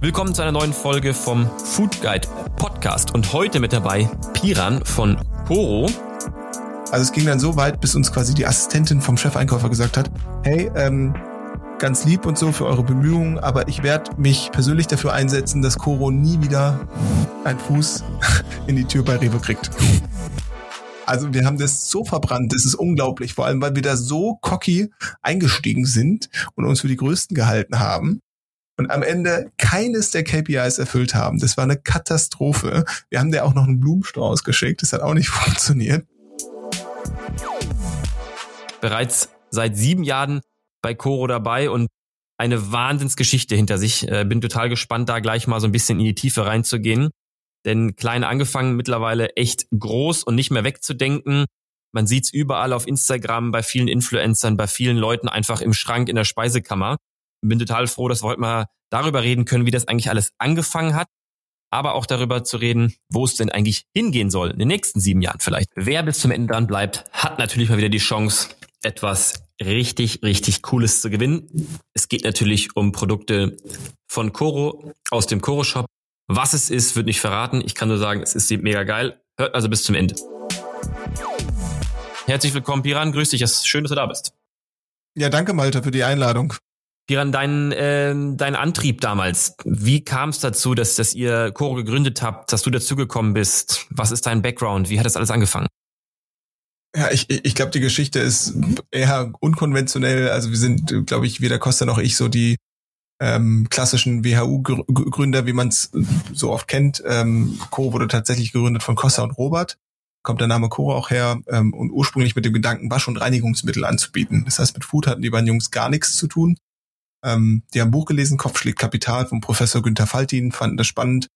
Willkommen zu einer neuen Folge vom Food Guide Podcast und heute mit dabei Piran von Koro. Also es ging dann so weit, bis uns quasi die Assistentin vom Chefeinkäufer gesagt hat, hey, ähm, ganz lieb und so für eure Bemühungen, aber ich werde mich persönlich dafür einsetzen, dass Koro nie wieder einen Fuß in die Tür bei Rewe kriegt. Also wir haben das so verbrannt, das ist unglaublich, vor allem weil wir da so cocky eingestiegen sind und uns für die Größten gehalten haben und am Ende keines der KPIs erfüllt haben. Das war eine Katastrophe. Wir haben dir auch noch einen Blumenstrauß geschickt, das hat auch nicht funktioniert. Bereits seit sieben Jahren bei Coro dabei und eine Wahnsinnsgeschichte hinter sich. Äh, bin total gespannt, da gleich mal so ein bisschen in die Tiefe reinzugehen. Denn klein angefangen, mittlerweile echt groß und nicht mehr wegzudenken. Man sieht's überall auf Instagram, bei vielen Influencern, bei vielen Leuten einfach im Schrank, in der Speisekammer. Bin total froh, dass wir heute mal darüber reden können, wie das eigentlich alles angefangen hat. Aber auch darüber zu reden, wo es denn eigentlich hingehen soll, in den nächsten sieben Jahren vielleicht. Wer bis zum Ende dran bleibt, hat natürlich mal wieder die Chance, etwas richtig, richtig Cooles zu gewinnen. Es geht natürlich um Produkte von Coro aus dem Coro Shop. Was es ist, wird nicht verraten. Ich kann nur sagen, es ist mega geil. Hört also bis zum Ende. Herzlich willkommen, Piran. Grüß dich. Es ist schön, dass du da bist. Ja, danke, Malte, für die Einladung. Piran, dein, äh, dein Antrieb damals, wie kam es dazu, dass, dass ihr Coro gegründet habt, dass du dazugekommen bist? Was ist dein Background? Wie hat das alles angefangen? Ja, ich, ich glaube, die Geschichte ist eher unkonventionell. Also wir sind, glaube ich, weder Costa noch ich so die ähm, klassischen WHU-Gründer, wie man es so oft kennt. Ähm, Co wurde tatsächlich gegründet von Costa und Robert. Kommt der Name Co auch her ähm, und ursprünglich mit dem Gedanken, Wasch- und Reinigungsmittel anzubieten. Das heißt, mit Food hatten die beiden Jungs gar nichts zu tun. Ähm, die haben ein Buch gelesen, Kopf schlägt Kapital von Professor Günther Faltin, fanden das spannend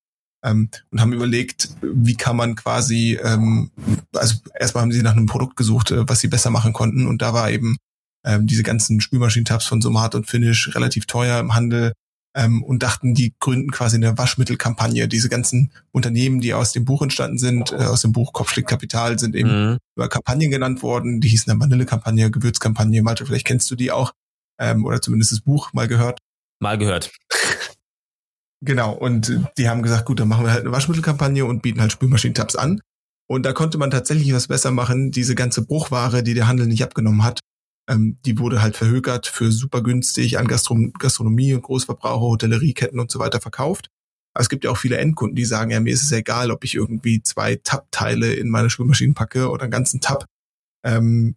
ähm, und haben überlegt, wie kann man quasi, ähm, also erstmal haben sie nach einem Produkt gesucht, äh, was sie besser machen konnten und da war eben ähm, diese ganzen Spülmaschinentabs von Somat und Finish relativ teuer im Handel ähm, und dachten, die gründen quasi eine Waschmittelkampagne. Diese ganzen Unternehmen, die aus dem Buch entstanden sind, äh, aus dem Buch Kopfschlägt Kapital, sind eben mhm. über Kampagnen genannt worden. Die hießen dann Vanillekampagne, Gewürzkampagne. Malte, vielleicht kennst du die auch ähm, oder zumindest das Buch mal gehört. Mal gehört. Genau, und die haben gesagt, gut, dann machen wir halt eine Waschmittelkampagne und bieten halt Spülmaschinentabs an. Und da konnte man tatsächlich was besser machen. Diese ganze Bruchware, die der Handel nicht abgenommen hat, ähm, die wurde halt verhökert für super günstig an Gastron Gastronomie und Großverbraucher, Hotellerieketten und so weiter verkauft. Aber es gibt ja auch viele Endkunden, die sagen, ja, mir ist es egal, ob ich irgendwie zwei Tab-Teile in meine Spülmaschinen packe oder einen ganzen Tab. Ähm,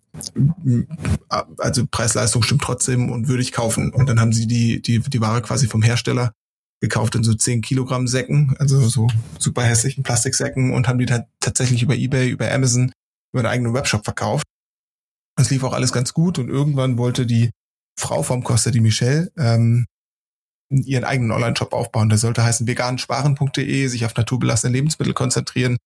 also Preis-Leistung stimmt trotzdem und würde ich kaufen. Und dann haben sie die, die, die Ware quasi vom Hersteller gekauft in so 10 Kilogramm Säcken, also so super hässlichen Plastiksäcken und haben die dann tatsächlich über Ebay, über Amazon, über einen eigenen Webshop verkauft. Es lief auch alles ganz gut und irgendwann wollte die Frau vom Costa di Michel ähm, ihren eigenen Online-Shop aufbauen. Der sollte heißen vegansparen.de, sich auf naturbelassene Lebensmittel konzentrieren.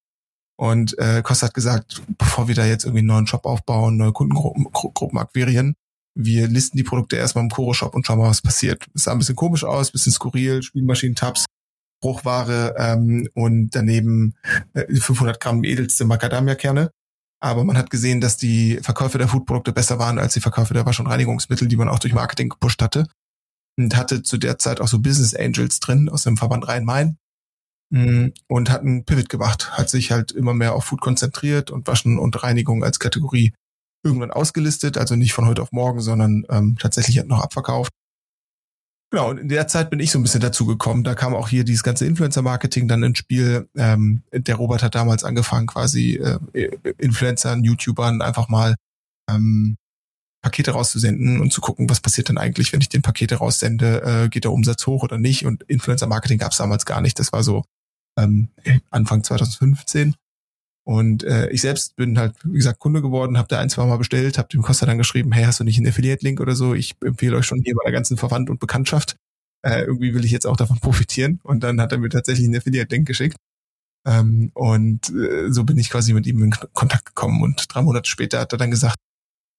Und äh, Costa hat gesagt, bevor wir da jetzt irgendwie einen neuen Shop aufbauen, neue Kundengruppen Gruppen akquirieren, wir listen die Produkte erstmal im Koro-Shop und schauen mal, was passiert. Es sah ein bisschen komisch aus, bisschen skurril, Spielmaschinen-Tabs, Bruchware ähm, und daneben äh, 500 Gramm edelste Macadamia-Kerne. Aber man hat gesehen, dass die Verkäufe der Foodprodukte besser waren als die Verkäufe der Wasch- und Reinigungsmittel, die man auch durch Marketing gepusht hatte. Und hatte zu der Zeit auch so Business Angels drin aus dem Verband Rhein-Main. Mm, und hat einen Pivot gemacht, hat sich halt immer mehr auf Food konzentriert und Waschen und Reinigung als Kategorie irgendwann ausgelistet, also nicht von heute auf morgen, sondern ähm, tatsächlich noch abverkauft. Genau, und in der Zeit bin ich so ein bisschen dazu gekommen. Da kam auch hier dieses ganze Influencer-Marketing dann ins Spiel. Ähm, der Robert hat damals angefangen, quasi äh, Influencern, YouTubern einfach mal ähm, Pakete rauszusenden und zu gucken, was passiert denn eigentlich, wenn ich den Pakete raussende, äh, geht der Umsatz hoch oder nicht. Und Influencer-Marketing gab es damals gar nicht. Das war so ähm, Anfang 2015. Und äh, ich selbst bin halt, wie gesagt, Kunde geworden, habe da ein, zwei Mal bestellt, habe dem Costa dann geschrieben, hey, hast du nicht einen Affiliate-Link oder so? Ich empfehle euch schon hier bei der ganzen Verwandt und Bekanntschaft. Äh, irgendwie will ich jetzt auch davon profitieren. Und dann hat er mir tatsächlich einen Affiliate-Link geschickt. Ähm, und äh, so bin ich quasi mit ihm in Kontakt gekommen. Und drei Monate später hat er dann gesagt,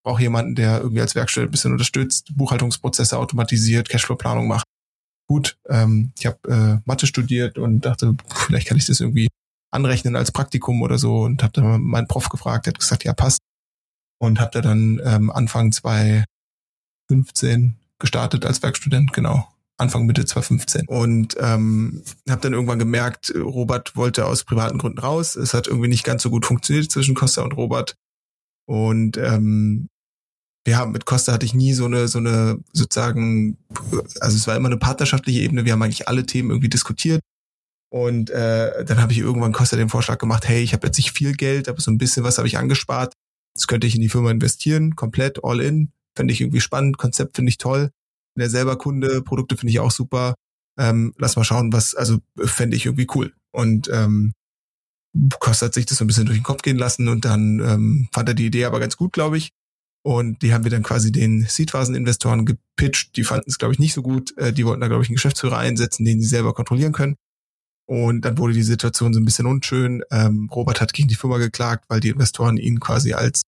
brauche jemanden, der irgendwie als Werkstelle ein bisschen unterstützt, Buchhaltungsprozesse automatisiert, Cashflow-Planung macht. Gut, ähm, ich habe äh, Mathe studiert und dachte, vielleicht kann ich das irgendwie anrechnen als Praktikum oder so und habe dann meinen Prof gefragt, der hat gesagt, ja passt und habe da dann ähm, Anfang 2015 gestartet als Werkstudent, genau. Anfang Mitte 2015 und ähm, habe dann irgendwann gemerkt, Robert wollte aus privaten Gründen raus. Es hat irgendwie nicht ganz so gut funktioniert zwischen Costa und Robert und ähm, ja, mit Costa hatte ich nie so eine, so eine sozusagen, also es war immer eine partnerschaftliche Ebene. Wir haben eigentlich alle Themen irgendwie diskutiert. Und äh, dann habe ich irgendwann Costa den Vorschlag gemacht, hey, ich habe jetzt nicht viel Geld, aber so ein bisschen was habe ich angespart. Das könnte ich in die Firma investieren, komplett all in. Fände ich irgendwie spannend, Konzept finde ich toll. Bin ja selber Kunde, Produkte finde ich auch super. Ähm, lass mal schauen, was, also fände ich irgendwie cool. Und ähm, Costa hat sich das so ein bisschen durch den Kopf gehen lassen und dann ähm, fand er die Idee aber ganz gut, glaube ich. Und die haben wir dann quasi den Seedphasen-Investoren gepitcht. Die fanden es, glaube ich, nicht so gut. Äh, die wollten da, glaube ich, einen Geschäftsführer einsetzen, den sie selber kontrollieren können. Und dann wurde die Situation so ein bisschen unschön. Ähm, Robert hat gegen die Firma geklagt, weil die Investoren ihn quasi als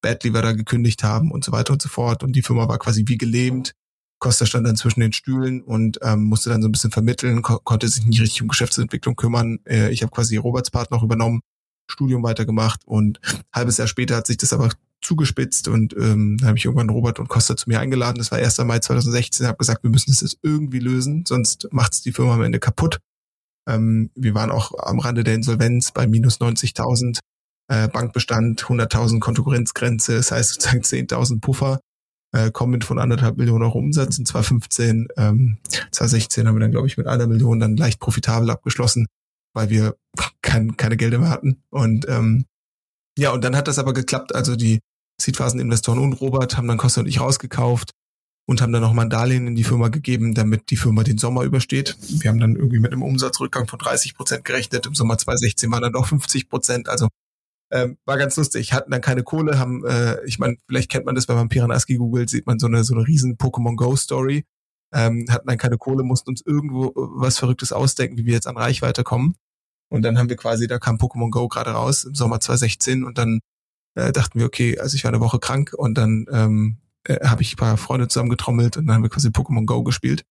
Bad da gekündigt haben und so weiter und so fort. Und die Firma war quasi wie gelähmt. Costa stand dann zwischen den Stühlen und ähm, musste dann so ein bisschen vermitteln, ko konnte sich nicht richtig um Geschäftsentwicklung kümmern. Äh, ich habe quasi Roberts Part noch übernommen, Studium weitergemacht und halbes Jahr später hat sich das aber zugespitzt und ähm, da habe ich irgendwann Robert und Costa zu mir eingeladen. Das war 1. Mai 2016. habe gesagt, wir müssen das jetzt irgendwie lösen, sonst macht es die Firma am Ende kaputt. Ähm, wir waren auch am Rande der Insolvenz bei minus 90.000 äh, Bankbestand, 100.000 Konkurrenzgrenze, das heißt sozusagen 10.000 Puffer, äh, kommen von anderthalb Millionen Euro Umsatz in 2015. Ähm, 2016 haben wir dann, glaube ich, mit einer Million dann leicht profitabel abgeschlossen, weil wir kein, keine Gelder mehr hatten. Und ähm, ja, und dann hat das aber geklappt. Also die Seedphasen-Investoren und Robert haben dann Costa und ich rausgekauft und haben dann nochmal ein Darlehen in die Firma gegeben, damit die Firma den Sommer übersteht. Wir haben dann irgendwie mit einem Umsatzrückgang von 30 Prozent gerechnet. Im Sommer 2016 waren dann doch 50 Prozent. Also ähm, war ganz lustig. Hatten dann keine Kohle, haben, äh, ich meine, vielleicht kennt man das, wenn man Piranaski googelt, sieht man so eine so eine riesen Pokémon Go Story. Ähm, hatten dann keine Kohle, mussten uns irgendwo was Verrücktes ausdenken, wie wir jetzt an Reichweite kommen. Und dann haben wir quasi, da kam Pokémon Go gerade raus im Sommer 2016 und dann äh, dachten wir, okay, also ich war eine Woche krank und dann ähm, äh, habe ich ein paar Freunde zusammengetrommelt und dann haben wir quasi Pokémon Go gespielt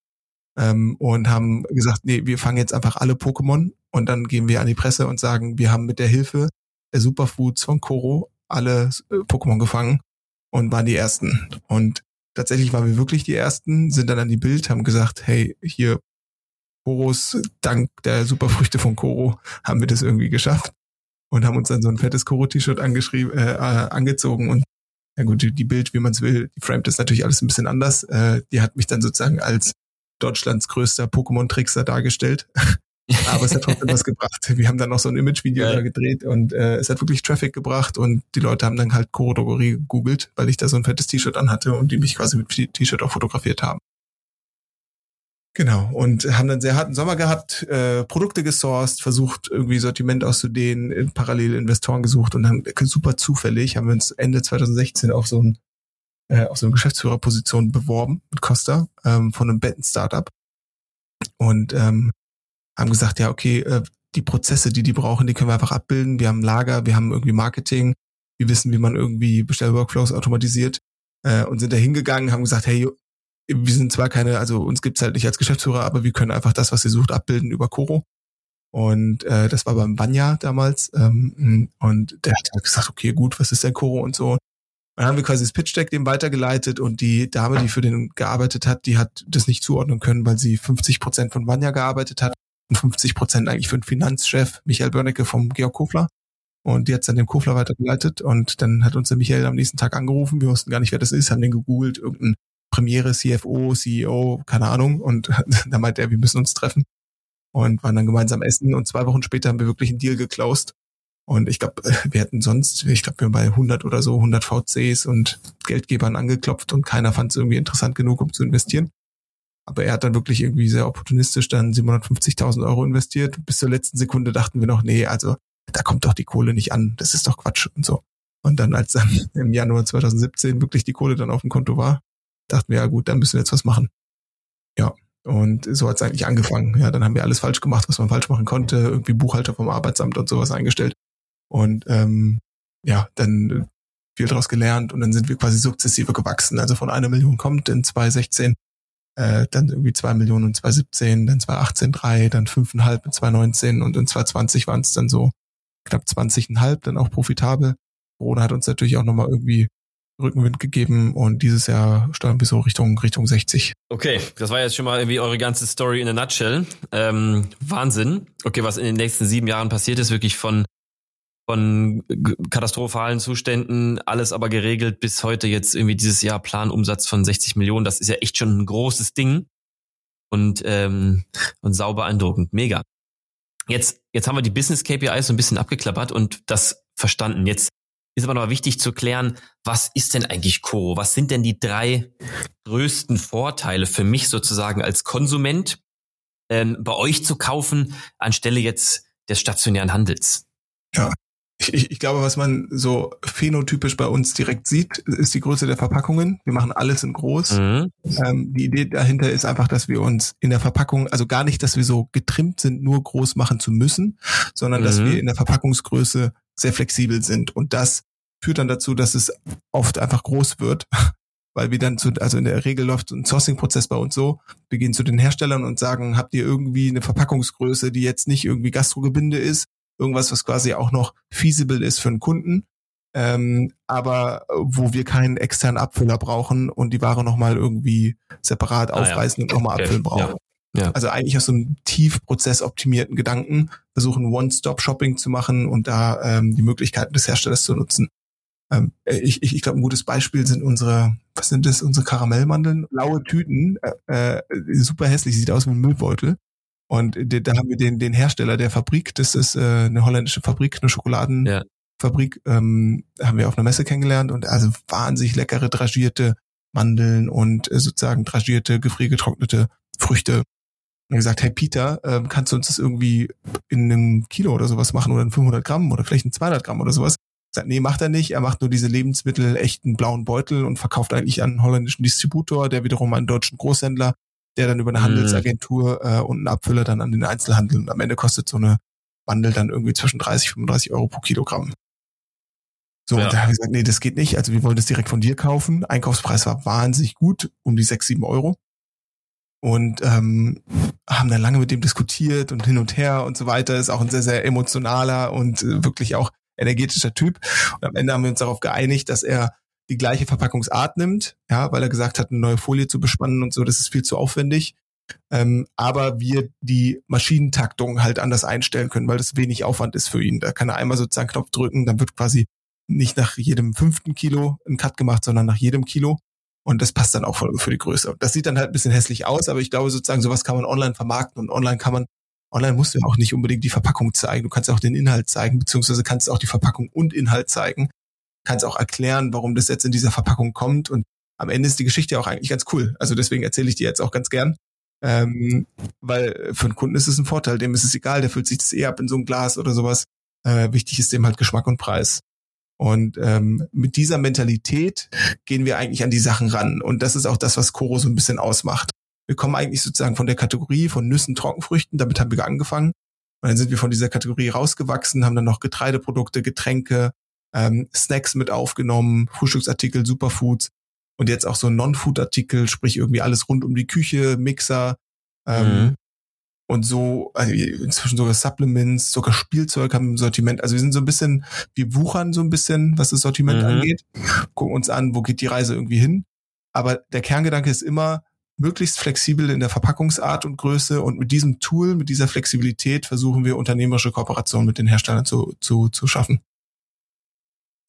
ähm, und haben gesagt, nee, wir fangen jetzt einfach alle Pokémon und dann gehen wir an die Presse und sagen, wir haben mit der Hilfe der Superfoods von Koro alle äh, Pokémon gefangen und waren die ersten. Und tatsächlich waren wir wirklich die ersten, sind dann an die Bild, haben gesagt, hey, hier Koros, dank der Superfrüchte von Koro, haben wir das irgendwie geschafft und haben uns dann so ein fettes Koro-T-Shirt angeschrieben, äh, äh, angezogen und ja gut, die, die Bild, wie man es will, die framet ist natürlich alles ein bisschen anders. Äh, die hat mich dann sozusagen als Deutschlands größter Pokémon-Trickster dargestellt. Aber es hat trotzdem was gebracht. Wir haben dann noch so ein Image-Video ja. da gedreht und äh, es hat wirklich Traffic gebracht und die Leute haben dann halt Koro Drogerie gegoogelt, weil ich da so ein fettes T-Shirt anhatte und die mich quasi mit T-Shirt auch fotografiert haben. Genau, und haben dann sehr harten Sommer gehabt, äh, Produkte gesourced, versucht irgendwie Sortiment auszudehnen, parallel Investoren gesucht und dann super zufällig haben wir uns Ende 2016 auf so ein äh, auf so eine Geschäftsführerposition beworben mit Costa ähm, von einem Betten-Startup und ähm, haben gesagt, ja okay, äh, die Prozesse, die die brauchen, die können wir einfach abbilden. Wir haben Lager, wir haben irgendwie Marketing, wir wissen, wie man irgendwie Bestellworkflows automatisiert äh, und sind da hingegangen, haben gesagt, hey, wir sind zwar keine, also uns gibt's halt nicht als Geschäftsführer, aber wir können einfach das, was ihr sucht, abbilden über Coro. Und äh, das war beim Vanya damals. Ähm, und der hat halt gesagt, okay, gut, was ist denn Coro und so. Und dann haben wir quasi das Pitch Deck dem weitergeleitet und die Dame, die für den gearbeitet hat, die hat das nicht zuordnen können, weil sie 50 Prozent von Vanya gearbeitet hat und 50 Prozent eigentlich für den Finanzchef Michael Börnecke vom Georg Kofler. Und die hat dann dem Kofler weitergeleitet und dann hat uns der Michael am nächsten Tag angerufen. Wir wussten gar nicht, wer das ist, haben den gegoogelt, irgendein Premiere, CFO, CEO, keine Ahnung. Und da meinte er, wir müssen uns treffen. Und waren dann gemeinsam essen. Und zwei Wochen später haben wir wirklich einen Deal geclosed. Und ich glaube, wir hätten sonst, ich glaube, wir haben bei 100 oder so, 100 VCs und Geldgebern angeklopft und keiner fand es irgendwie interessant genug, um zu investieren. Aber er hat dann wirklich irgendwie sehr opportunistisch dann 750.000 Euro investiert. Bis zur letzten Sekunde dachten wir noch, nee, also da kommt doch die Kohle nicht an. Das ist doch Quatsch und so. Und dann, als dann im Januar 2017 wirklich die Kohle dann auf dem Konto war, dachten wir, ja gut, dann müssen wir jetzt was machen. Ja, und so hat es eigentlich angefangen. Ja, dann haben wir alles falsch gemacht, was man falsch machen konnte, irgendwie Buchhalter vom Arbeitsamt und sowas eingestellt. Und ähm, ja, dann viel daraus gelernt und dann sind wir quasi sukzessive gewachsen. Also von einer Million kommt in 2016, äh, dann irgendwie zwei Millionen in 2017, dann 2018 drei, dann fünfeinhalb in 2019 und in 2020 waren es dann so knapp 20,5, dann auch profitabel. Corona hat uns natürlich auch nochmal irgendwie Rückenwind gegeben und dieses Jahr steuern wir so Richtung, Richtung 60. Okay, das war jetzt schon mal irgendwie eure ganze Story in a nutshell. Ähm, Wahnsinn. Okay, was in den nächsten sieben Jahren passiert ist, wirklich von von katastrophalen Zuständen, alles aber geregelt bis heute jetzt irgendwie dieses Jahr Planumsatz von 60 Millionen. Das ist ja echt schon ein großes Ding und ähm, und sauber beeindruckend, mega. Jetzt jetzt haben wir die Business KPIs so ein bisschen abgeklappert und das verstanden. Jetzt ist aber noch wichtig zu klären, was ist denn eigentlich Coro? Was sind denn die drei größten Vorteile für mich sozusagen als Konsument ähm, bei euch zu kaufen anstelle jetzt des stationären Handels? Ja, ich, ich, ich glaube, was man so phänotypisch bei uns direkt sieht, ist die Größe der Verpackungen. Wir machen alles in groß. Mhm. Ähm, die Idee dahinter ist einfach, dass wir uns in der Verpackung, also gar nicht, dass wir so getrimmt sind, nur groß machen zu müssen, sondern mhm. dass wir in der Verpackungsgröße sehr flexibel sind. Und das führt dann dazu, dass es oft einfach groß wird, weil wir dann zu, also in der Regel läuft ein Sourcing-Prozess bei uns so, wir gehen zu den Herstellern und sagen, habt ihr irgendwie eine Verpackungsgröße, die jetzt nicht irgendwie Gastrogebinde ist, irgendwas, was quasi auch noch feasible ist für einen Kunden, ähm, aber wo wir keinen externen Abfüller brauchen und die Ware nochmal irgendwie separat ah, aufreißen ja. und nochmal abfüllen brauchen. Ja. Ja. Also eigentlich aus so einem tief prozessoptimierten Gedanken versuchen One-Stop-Shopping zu machen und da ähm, die Möglichkeiten des Herstellers zu nutzen. Ähm, ich ich, ich glaube, ein gutes Beispiel sind unsere, was sind das, unsere Karamellmandeln, blaue Tüten, äh, äh super hässlich, sieht aus wie ein Müllbeutel. Und da haben wir den, den Hersteller der Fabrik, das ist äh, eine holländische Fabrik, eine Schokoladenfabrik, ja. ähm, haben wir auf einer Messe kennengelernt und also wahnsinnig leckere dragierte Mandeln und äh, sozusagen dragierte, gefriergetrocknete Früchte. Und gesagt, hey Peter, äh, kannst du uns das irgendwie in einem Kilo oder sowas machen oder in 500 Gramm oder vielleicht in 200 Gramm oder sowas? Sagt, nee, macht er nicht. Er macht nur diese Lebensmittel echten blauen Beutel und verkauft eigentlich an einen holländischen Distributor, der wiederum einen deutschen Großhändler der dann über eine mhm. Handelsagentur äh, und einen Abfüller dann an den Einzelhandel und am Ende kostet so eine Mandel dann irgendwie zwischen 30 35 Euro pro Kilogramm. So, ja. und da habe ich gesagt, nee, das geht nicht. Also wir wollen das direkt von dir kaufen. Einkaufspreis war wahnsinnig gut, um die 6, 7 Euro. Und ähm, haben dann lange mit dem diskutiert und hin und her und so weiter. Ist auch ein sehr, sehr emotionaler und äh, wirklich auch energetischer Typ. Und am Ende haben wir uns darauf geeinigt, dass er die gleiche Verpackungsart nimmt, ja, weil er gesagt hat, eine neue Folie zu bespannen und so, das ist viel zu aufwendig. Ähm, aber wir die Maschinentaktung halt anders einstellen können, weil das wenig Aufwand ist für ihn. Da kann er einmal sozusagen Knopf drücken, dann wird quasi nicht nach jedem fünften Kilo ein Cut gemacht, sondern nach jedem Kilo. Und das passt dann auch für, für die Größe. Das sieht dann halt ein bisschen hässlich aus, aber ich glaube sozusagen, sowas kann man online vermarkten und online kann man, online musst du ja auch nicht unbedingt die Verpackung zeigen. Du kannst auch den Inhalt zeigen, beziehungsweise kannst auch die Verpackung und Inhalt zeigen kannst auch erklären, warum das jetzt in dieser Verpackung kommt. Und am Ende ist die Geschichte auch eigentlich ganz cool. Also deswegen erzähle ich dir jetzt auch ganz gern. Ähm, weil für einen Kunden ist es ein Vorteil, dem ist es egal, der füllt sich das eh ab in so ein Glas oder sowas. Äh, wichtig ist dem halt Geschmack und Preis. Und ähm, mit dieser Mentalität gehen wir eigentlich an die Sachen ran. Und das ist auch das, was Koro so ein bisschen ausmacht. Wir kommen eigentlich sozusagen von der Kategorie von Nüssen, Trockenfrüchten, damit haben wir angefangen. Und dann sind wir von dieser Kategorie rausgewachsen, haben dann noch Getreideprodukte, Getränke, ähm, Snacks mit aufgenommen, Frühstücksartikel, Superfoods und jetzt auch so Non-Food-Artikel, sprich irgendwie alles rund um die Küche, Mixer ähm, mhm. Und so, also inzwischen sogar Supplements, sogar Spielzeug haben im Sortiment. Also wir sind so ein bisschen, wir wuchern so ein bisschen, was das Sortiment mhm. angeht, gucken uns an, wo geht die Reise irgendwie hin. Aber der Kerngedanke ist immer, möglichst flexibel in der Verpackungsart und Größe und mit diesem Tool, mit dieser Flexibilität versuchen wir unternehmerische Kooperationen mit den Herstellern zu, zu, zu schaffen.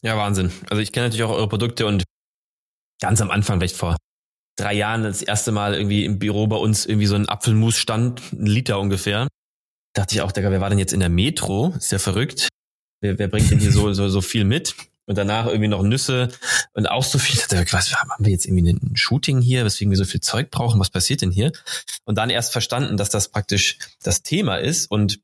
Ja, Wahnsinn. Also ich kenne natürlich auch eure Produkte und ganz am Anfang, vielleicht vor drei Jahren, das erste Mal irgendwie im Büro bei uns irgendwie so ein Apfelmus stand, ein Liter ungefähr. Dachte ich auch, Digga, wer war denn jetzt in der Metro? Ist ja verrückt. Wer, wer bringt denn hier so, so, so viel mit? Und danach irgendwie noch Nüsse und auch so viel. Was, haben wir jetzt irgendwie ein Shooting hier, weswegen wir so viel Zeug brauchen? Was passiert denn hier? Und dann erst verstanden, dass das praktisch das Thema ist und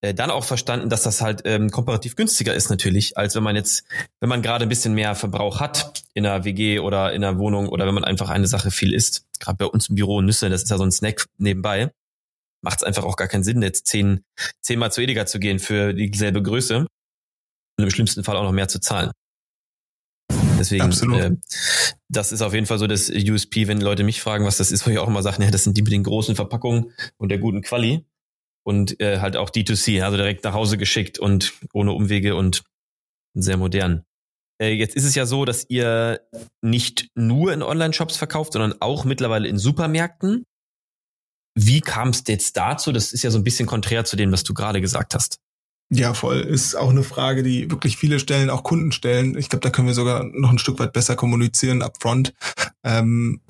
äh, dann auch verstanden, dass das halt ähm, komparativ günstiger ist natürlich, als wenn man jetzt, wenn man gerade ein bisschen mehr Verbrauch hat in einer WG oder in einer Wohnung oder wenn man einfach eine Sache viel isst. Gerade bei uns im Büro Nüsse, das ist ja so ein Snack nebenbei. Macht es einfach auch gar keinen Sinn, jetzt zehn, zehnmal zu Edeka zu gehen für dieselbe Größe und im schlimmsten Fall auch noch mehr zu zahlen. Deswegen, äh, das ist auf jeden Fall so das USP, wenn Leute mich fragen, was das ist, wo ich auch immer sage, ja, das sind die mit den großen Verpackungen und der guten Quali und äh, halt auch D2C, also direkt nach Hause geschickt und ohne Umwege und sehr modern. Äh, jetzt ist es ja so, dass ihr nicht nur in Online-Shops verkauft, sondern auch mittlerweile in Supermärkten. Wie kam es jetzt dazu? Das ist ja so ein bisschen konträr zu dem, was du gerade gesagt hast. Ja, voll. Ist auch eine Frage, die wirklich viele stellen, auch Kunden stellen. Ich glaube, da können wir sogar noch ein Stück weit besser kommunizieren upfront. Ähm,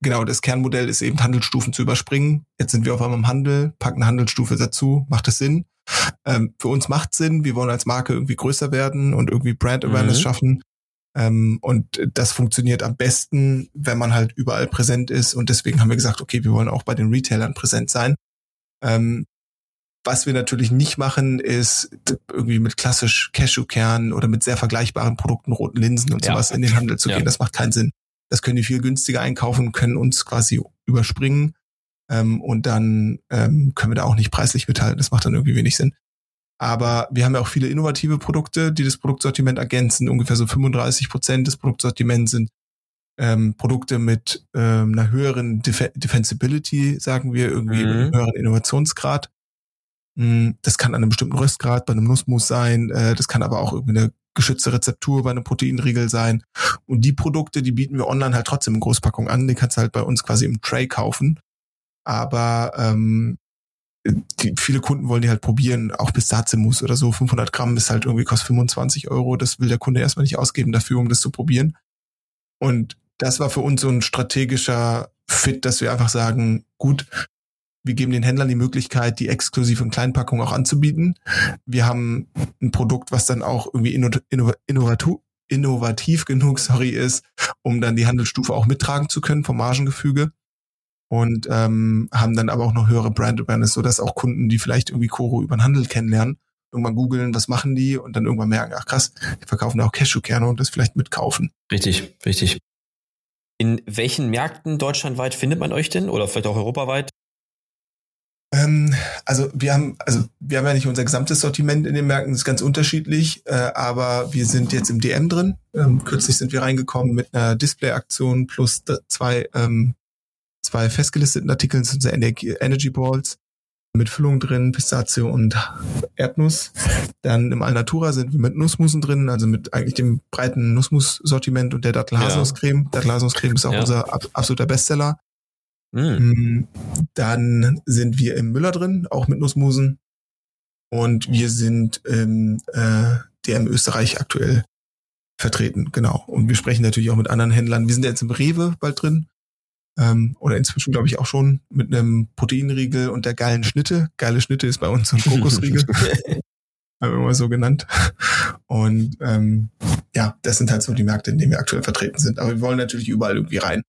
genau, das Kernmodell ist eben Handelsstufen zu überspringen. Jetzt sind wir auf einmal im Handel, packen eine Handelsstufe dazu. Macht es Sinn? Ähm, für uns macht Sinn. Wir wollen als Marke irgendwie größer werden und irgendwie Brand Awareness mhm. schaffen. Ähm, und das funktioniert am besten, wenn man halt überall präsent ist. Und deswegen haben wir gesagt, okay, wir wollen auch bei den Retailern präsent sein. Ähm, was wir natürlich nicht machen, ist irgendwie mit klassisch Cashewkernen oder mit sehr vergleichbaren Produkten, roten Linsen und ja. sowas in den Handel zu gehen. Das macht keinen Sinn. Das können die viel günstiger einkaufen, können uns quasi überspringen ähm, und dann ähm, können wir da auch nicht preislich mithalten. Das macht dann irgendwie wenig Sinn. Aber wir haben ja auch viele innovative Produkte, die das Produktsortiment ergänzen. Ungefähr so 35 Prozent des Produktsortiments sind ähm, Produkte mit ähm, einer höheren Def Defensibility, sagen wir, irgendwie mhm. einem höheren Innovationsgrad. Hm, das kann an einem bestimmten Röstgrad bei einem Nussmus sein. Äh, das kann aber auch irgendwie eine geschützte Rezeptur bei einem Proteinriegel sein. Und die Produkte, die bieten wir online halt trotzdem in Großpackung an. Die kannst du halt bei uns quasi im Tray kaufen. Aber ähm, die, viele Kunden wollen die halt probieren, auch Pistazienmus oder so. 500 Gramm ist halt irgendwie kostet 25 Euro. Das will der Kunde erstmal nicht ausgeben dafür, um das zu probieren. Und das war für uns so ein strategischer Fit, dass wir einfach sagen, gut, wir geben den Händlern die Möglichkeit, die exklusiv in Kleinpackungen auch anzubieten. Wir haben ein Produkt, was dann auch irgendwie innovativ, innovativ genug, sorry, ist, um dann die Handelsstufe auch mittragen zu können vom Margengefüge. Und ähm, haben dann aber auch noch höhere Brand Awareness, sodass auch Kunden, die vielleicht irgendwie Koro über den Handel kennenlernen, irgendwann googeln, was machen die und dann irgendwann merken, ach krass, die verkaufen auch Cashewkerne und das vielleicht mitkaufen. Richtig, richtig. In welchen Märkten deutschlandweit findet man euch denn oder vielleicht auch europaweit? Ähm, also wir haben, also wir haben ja nicht unser gesamtes Sortiment in den Märkten, das ist ganz unterschiedlich, äh, aber wir sind jetzt im DM drin. Ähm, kürzlich sind wir reingekommen mit einer Display-Aktion plus zwei, ähm, zwei festgelisteten Artikeln, das sind unsere Energy Balls mit Füllung drin, Pistazie und Erdnuss. Dann im Alnatura sind wir mit Nussmusen drin, also mit eigentlich dem breiten Nussmus-Sortiment und der Dattelhaselnusscreme. Ja. Dattelhaselnusscreme ist auch ja. unser absoluter Bestseller. Mhm. Dann sind wir im Müller drin, auch mit Nussmusen. Und wir sind im äh, DM Österreich aktuell vertreten, genau. Und wir sprechen natürlich auch mit anderen Händlern. Wir sind jetzt im Rewe bald drin. Ähm, oder inzwischen, glaube ich, auch schon mit einem Proteinriegel und der geilen Schnitte. Geile Schnitte ist bei uns so ein Kokosriegel. haben wir mal so genannt. Und ähm, ja, das sind halt so die Märkte, in denen wir aktuell vertreten sind. Aber wir wollen natürlich überall irgendwie rein.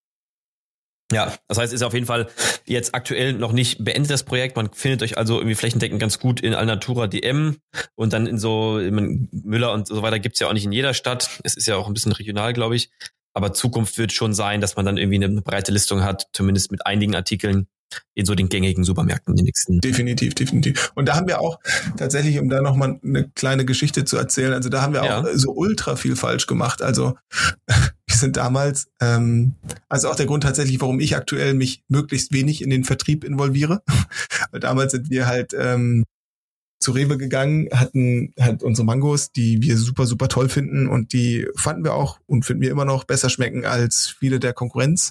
Ja, das heißt, ist auf jeden Fall jetzt aktuell noch nicht beendet das Projekt. Man findet euch also irgendwie flächendeckend ganz gut in Alnatura DM und dann in so in Müller und so weiter gibt's ja auch nicht in jeder Stadt. Es ist ja auch ein bisschen regional, glaube ich. Aber Zukunft wird schon sein, dass man dann irgendwie eine breite Listung hat, zumindest mit einigen Artikeln, in so den gängigen Supermärkten die nächsten. Definitiv, definitiv. Und da haben wir auch tatsächlich, um da nochmal eine kleine Geschichte zu erzählen, also da haben wir ja. auch so ultra viel falsch gemacht. Also wir sind damals, ähm, also auch der Grund tatsächlich, warum ich aktuell mich möglichst wenig in den Vertrieb involviere. Weil damals sind wir halt ähm, zu Rewe gegangen, hatten halt unsere Mangos, die wir super, super toll finden und die fanden wir auch und finden wir immer noch besser schmecken als viele der Konkurrenz.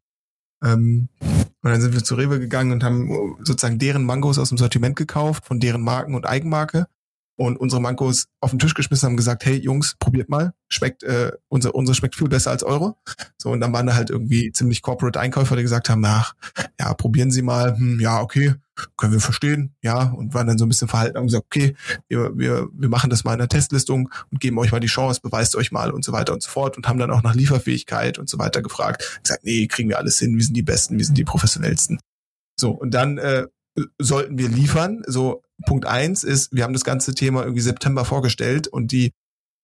Ähm, und dann sind wir zu Rewe gegangen und haben sozusagen deren Mangos aus dem Sortiment gekauft, von deren Marken und Eigenmarke. Und unsere Mangos auf den Tisch geschmissen haben gesagt, hey Jungs, probiert mal. Schmeckt, äh, unsere, unsere schmeckt viel besser als eure. So, und dann waren da halt irgendwie ziemlich corporate Einkäufer, die gesagt haben, ach, ja, probieren Sie mal, hm, ja, okay, können wir verstehen, ja, und waren dann so ein bisschen verhalten und gesagt, okay, wir, wir, wir machen das mal in der Testlistung und geben euch mal die Chance, beweist euch mal und so weiter und so fort und haben dann auch nach Lieferfähigkeit und so weiter gefragt. Gesagt, nee, kriegen wir alles hin, wir sind die Besten, wir sind die professionellsten. So, und dann äh, sollten wir liefern. So, Punkt eins ist, wir haben das ganze Thema irgendwie September vorgestellt und die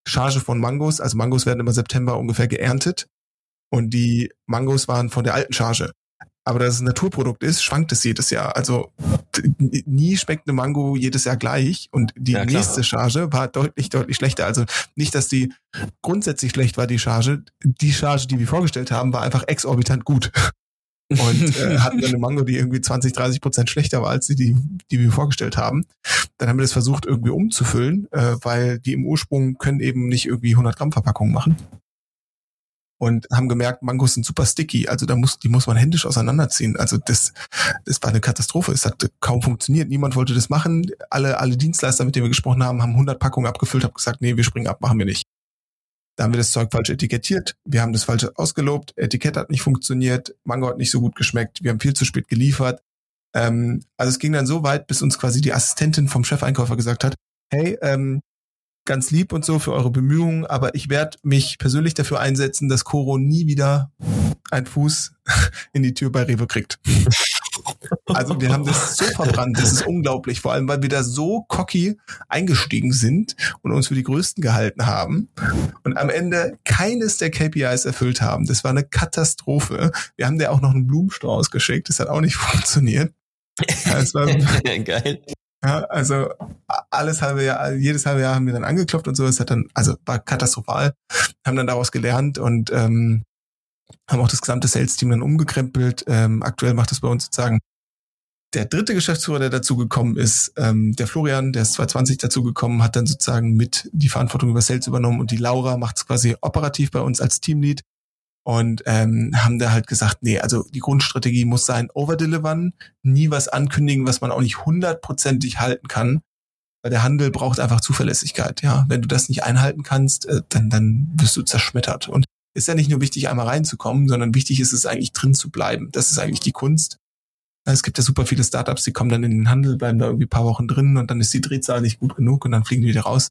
Charge von Mangos, also Mangos werden immer September ungefähr geerntet und die Mangos waren von der alten Charge. Aber da es ein Naturprodukt ist, schwankt es jedes Jahr. Also nie schmeckt eine Mango jedes Jahr gleich und die ja, nächste Charge war deutlich, deutlich schlechter. Also nicht, dass die grundsätzlich schlecht war, die Charge. Die Charge, die wir vorgestellt haben, war einfach exorbitant gut. Und äh, hatten dann eine Mango, die irgendwie 20, 30 Prozent schlechter war als die, die, die wir vorgestellt haben. Dann haben wir das versucht irgendwie umzufüllen, äh, weil die im Ursprung können eben nicht irgendwie 100 Gramm Verpackungen machen. und haben gemerkt, Mangos sind super sticky. Also da muss, die muss man händisch auseinanderziehen. Also das, das war eine Katastrophe. Es hat kaum funktioniert. Niemand wollte das machen. Alle, alle Dienstleister, mit denen wir gesprochen haben, haben 100 Packungen abgefüllt, haben gesagt, nee, wir springen ab, machen wir nicht. Da haben wir das Zeug falsch etikettiert. Wir haben das falsch ausgelobt. Etikett hat nicht funktioniert. Mango hat nicht so gut geschmeckt. Wir haben viel zu spät geliefert. Ähm, also es ging dann so weit, bis uns quasi die Assistentin vom Chefeinkäufer gesagt hat, hey, ähm, ganz lieb und so für eure Bemühungen, aber ich werde mich persönlich dafür einsetzen, dass Koro nie wieder einen Fuß in die Tür bei Rewe kriegt. Also wir haben das so verbrannt, das ist unglaublich, vor allem weil wir da so cocky eingestiegen sind und uns für die Größten gehalten haben und am Ende keines der KPIs erfüllt haben. Das war eine Katastrophe. Wir haben dir auch noch einen Blumenstrauß geschickt, das hat auch nicht funktioniert. Das war, Geil. Ja, also alles halbe Jahr, jedes halbe Jahr haben wir dann angeklopft und so. Es hat dann, also war katastrophal. Haben dann daraus gelernt und ähm, haben auch das gesamte Sales-Team dann umgekrempelt. Ähm, aktuell macht das bei uns sozusagen der dritte Geschäftsführer, der dazu gekommen ist, ähm, der Florian, der ist 2020 dazu gekommen, hat dann sozusagen mit die Verantwortung über Sales übernommen und die Laura macht es quasi operativ bei uns als Teamlead und ähm, haben da halt gesagt, nee, also die Grundstrategie muss sein, overdelivern, nie was ankündigen, was man auch nicht hundertprozentig halten kann, weil der Handel braucht einfach Zuverlässigkeit, ja. Wenn du das nicht einhalten kannst, äh, dann, dann wirst du zerschmettert. Und ist ja nicht nur wichtig, einmal reinzukommen, sondern wichtig ist es eigentlich drin zu bleiben. Das ist eigentlich die Kunst. Es gibt ja super viele Startups, die kommen dann in den Handel, bleiben da irgendwie paar Wochen drin und dann ist die Drehzahl nicht gut genug und dann fliegen die wieder raus.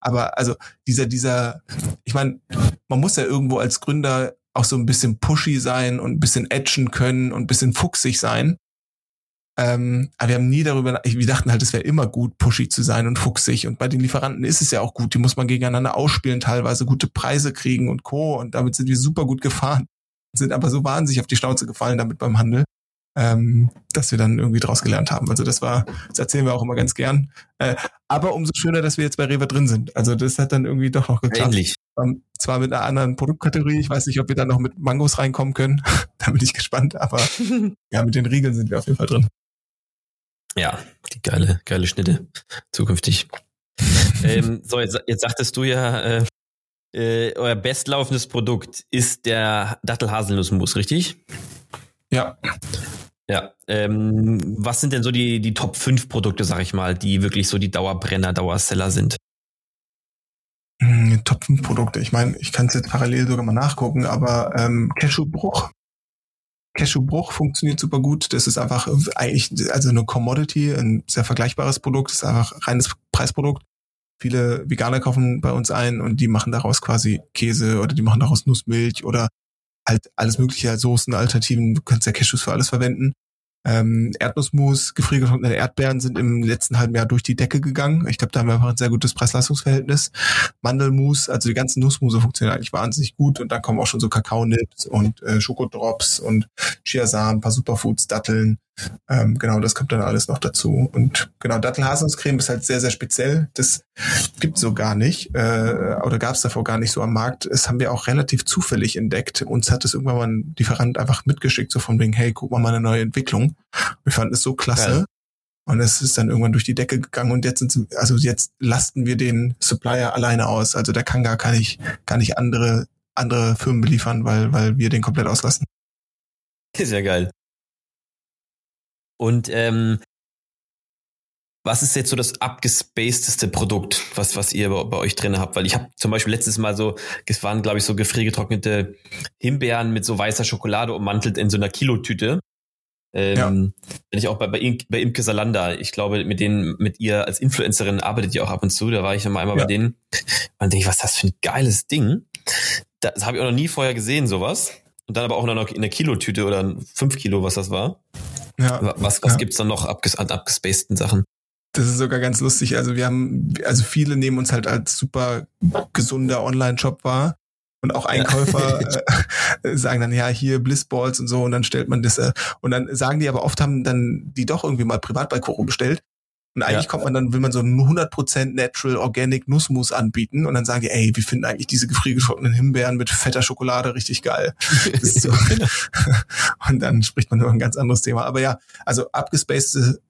Aber also dieser, dieser, ich meine, man muss ja irgendwo als Gründer auch so ein bisschen pushy sein und ein bisschen edgen können und ein bisschen fuchsig sein. Ähm, aber wir haben nie darüber, wir dachten halt, es wäre immer gut, pushy zu sein und fuchsig. Und bei den Lieferanten ist es ja auch gut. Die muss man gegeneinander ausspielen, teilweise gute Preise kriegen und Co. Und damit sind wir super gut gefahren. Sind aber so wahnsinnig auf die Schnauze gefallen damit beim Handel ähm, dass wir dann irgendwie draus gelernt haben. Also das war, das erzählen wir auch immer ganz gern. Äh, aber umso schöner, dass wir jetzt bei Rewe drin sind. Also das hat dann irgendwie doch noch geklappt. Ähnlich. Ähm, zwar mit einer anderen Produktkategorie. Ich weiß nicht, ob wir dann noch mit Mangos reinkommen können. da bin ich gespannt. Aber ja, mit den Riegeln sind wir auf jeden Fall drin. Ja, die geile, geile Schnitte zukünftig. ähm, so, jetzt, jetzt sagtest du ja, äh, äh, euer bestlaufendes Produkt ist der Dattel-Haselnussmus, richtig? Ja. Ja, ähm, was sind denn so die, die Top 5 Produkte, sag ich mal, die wirklich so die Dauerbrenner, Dauerseller sind? Hm, Top 5 Produkte. Ich meine, ich kann es jetzt parallel sogar mal nachgucken, aber ähm, Cashewbruch. Cashewbruch funktioniert super gut. Das ist einfach eigentlich also eine Commodity, ein sehr vergleichbares Produkt, das ist einfach reines Preisprodukt. Viele Veganer kaufen bei uns ein und die machen daraus quasi Käse oder die machen daraus Nussmilch oder halt alles mögliche Soßen, Alternativen, du kannst ja Cashews für alles verwenden. Ähm, Erdnussmus, gefriergetrocknete Erdbeeren sind im letzten halben Jahr durch die Decke gegangen. Ich glaube, da haben wir einfach ein sehr gutes Preis-Leistungs-Verhältnis. Mandelmus, also die ganzen Nussmuse funktionieren eigentlich wahnsinnig gut und dann kommen auch schon so Kakaonips und äh, Schokodrops und Chiasamen, ein paar Superfoods, Datteln. Ähm, genau, das kommt dann alles noch dazu. Und genau, Dattelhaselnusscreme ist halt sehr, sehr speziell. Das gibt so gar nicht äh, oder gab es davor gar nicht so am Markt. Das haben wir auch relativ zufällig entdeckt. Uns hat es irgendwann mal ein Lieferant einfach mitgeschickt, so von wegen, hey, guck mal, mal eine neue Entwicklung. Wir fanden es so klasse. Geil. Und es ist dann irgendwann durch die Decke gegangen und jetzt sind also jetzt lasten wir den Supplier alleine aus. Also der kann gar, gar nicht, gar nicht andere, andere Firmen beliefern, weil, weil wir den komplett auslassen. Sehr geil. Und ähm, was ist jetzt so das abgespacedeste Produkt, was, was ihr bei, bei euch drin habt? Weil ich habe zum Beispiel letztes Mal so, es waren, glaube ich, so gefriergetrocknete Himbeeren mit so weißer Schokolade ummantelt in so einer Kilotüte. Ähm, ja. Bin ich auch bei, bei, bei Imke Salanda. Ich glaube, mit denen, mit ihr als Influencerin arbeitet ihr auch ab und zu. Da war ich noch mal einmal ja. bei denen. Und denke ich, was ist das für ein geiles Ding? Das habe ich auch noch nie vorher gesehen, sowas. Und dann aber auch noch in einer Kilotüte oder fünf Kilo, was das war. Ja. Was, was ja. gibt's dann noch abges an abgespaceden Sachen? Das ist sogar ganz lustig. Also wir haben, also viele nehmen uns halt als super gesunder Online-Shop wahr. Und auch Einkäufer ja. äh, sagen dann, ja, hier Blissballs und so, und dann stellt man das, äh, und dann sagen die aber oft haben dann die doch irgendwie mal privat bei Koro bestellt und eigentlich ja. kommt man dann, will man so 100% Natural Organic Nussmus anbieten und dann sagen die, ey, wir finden eigentlich diese gefriergetrockneten Himbeeren mit fetter Schokolade richtig geil. So. und dann spricht man über ein ganz anderes Thema. Aber ja, also abgespaced,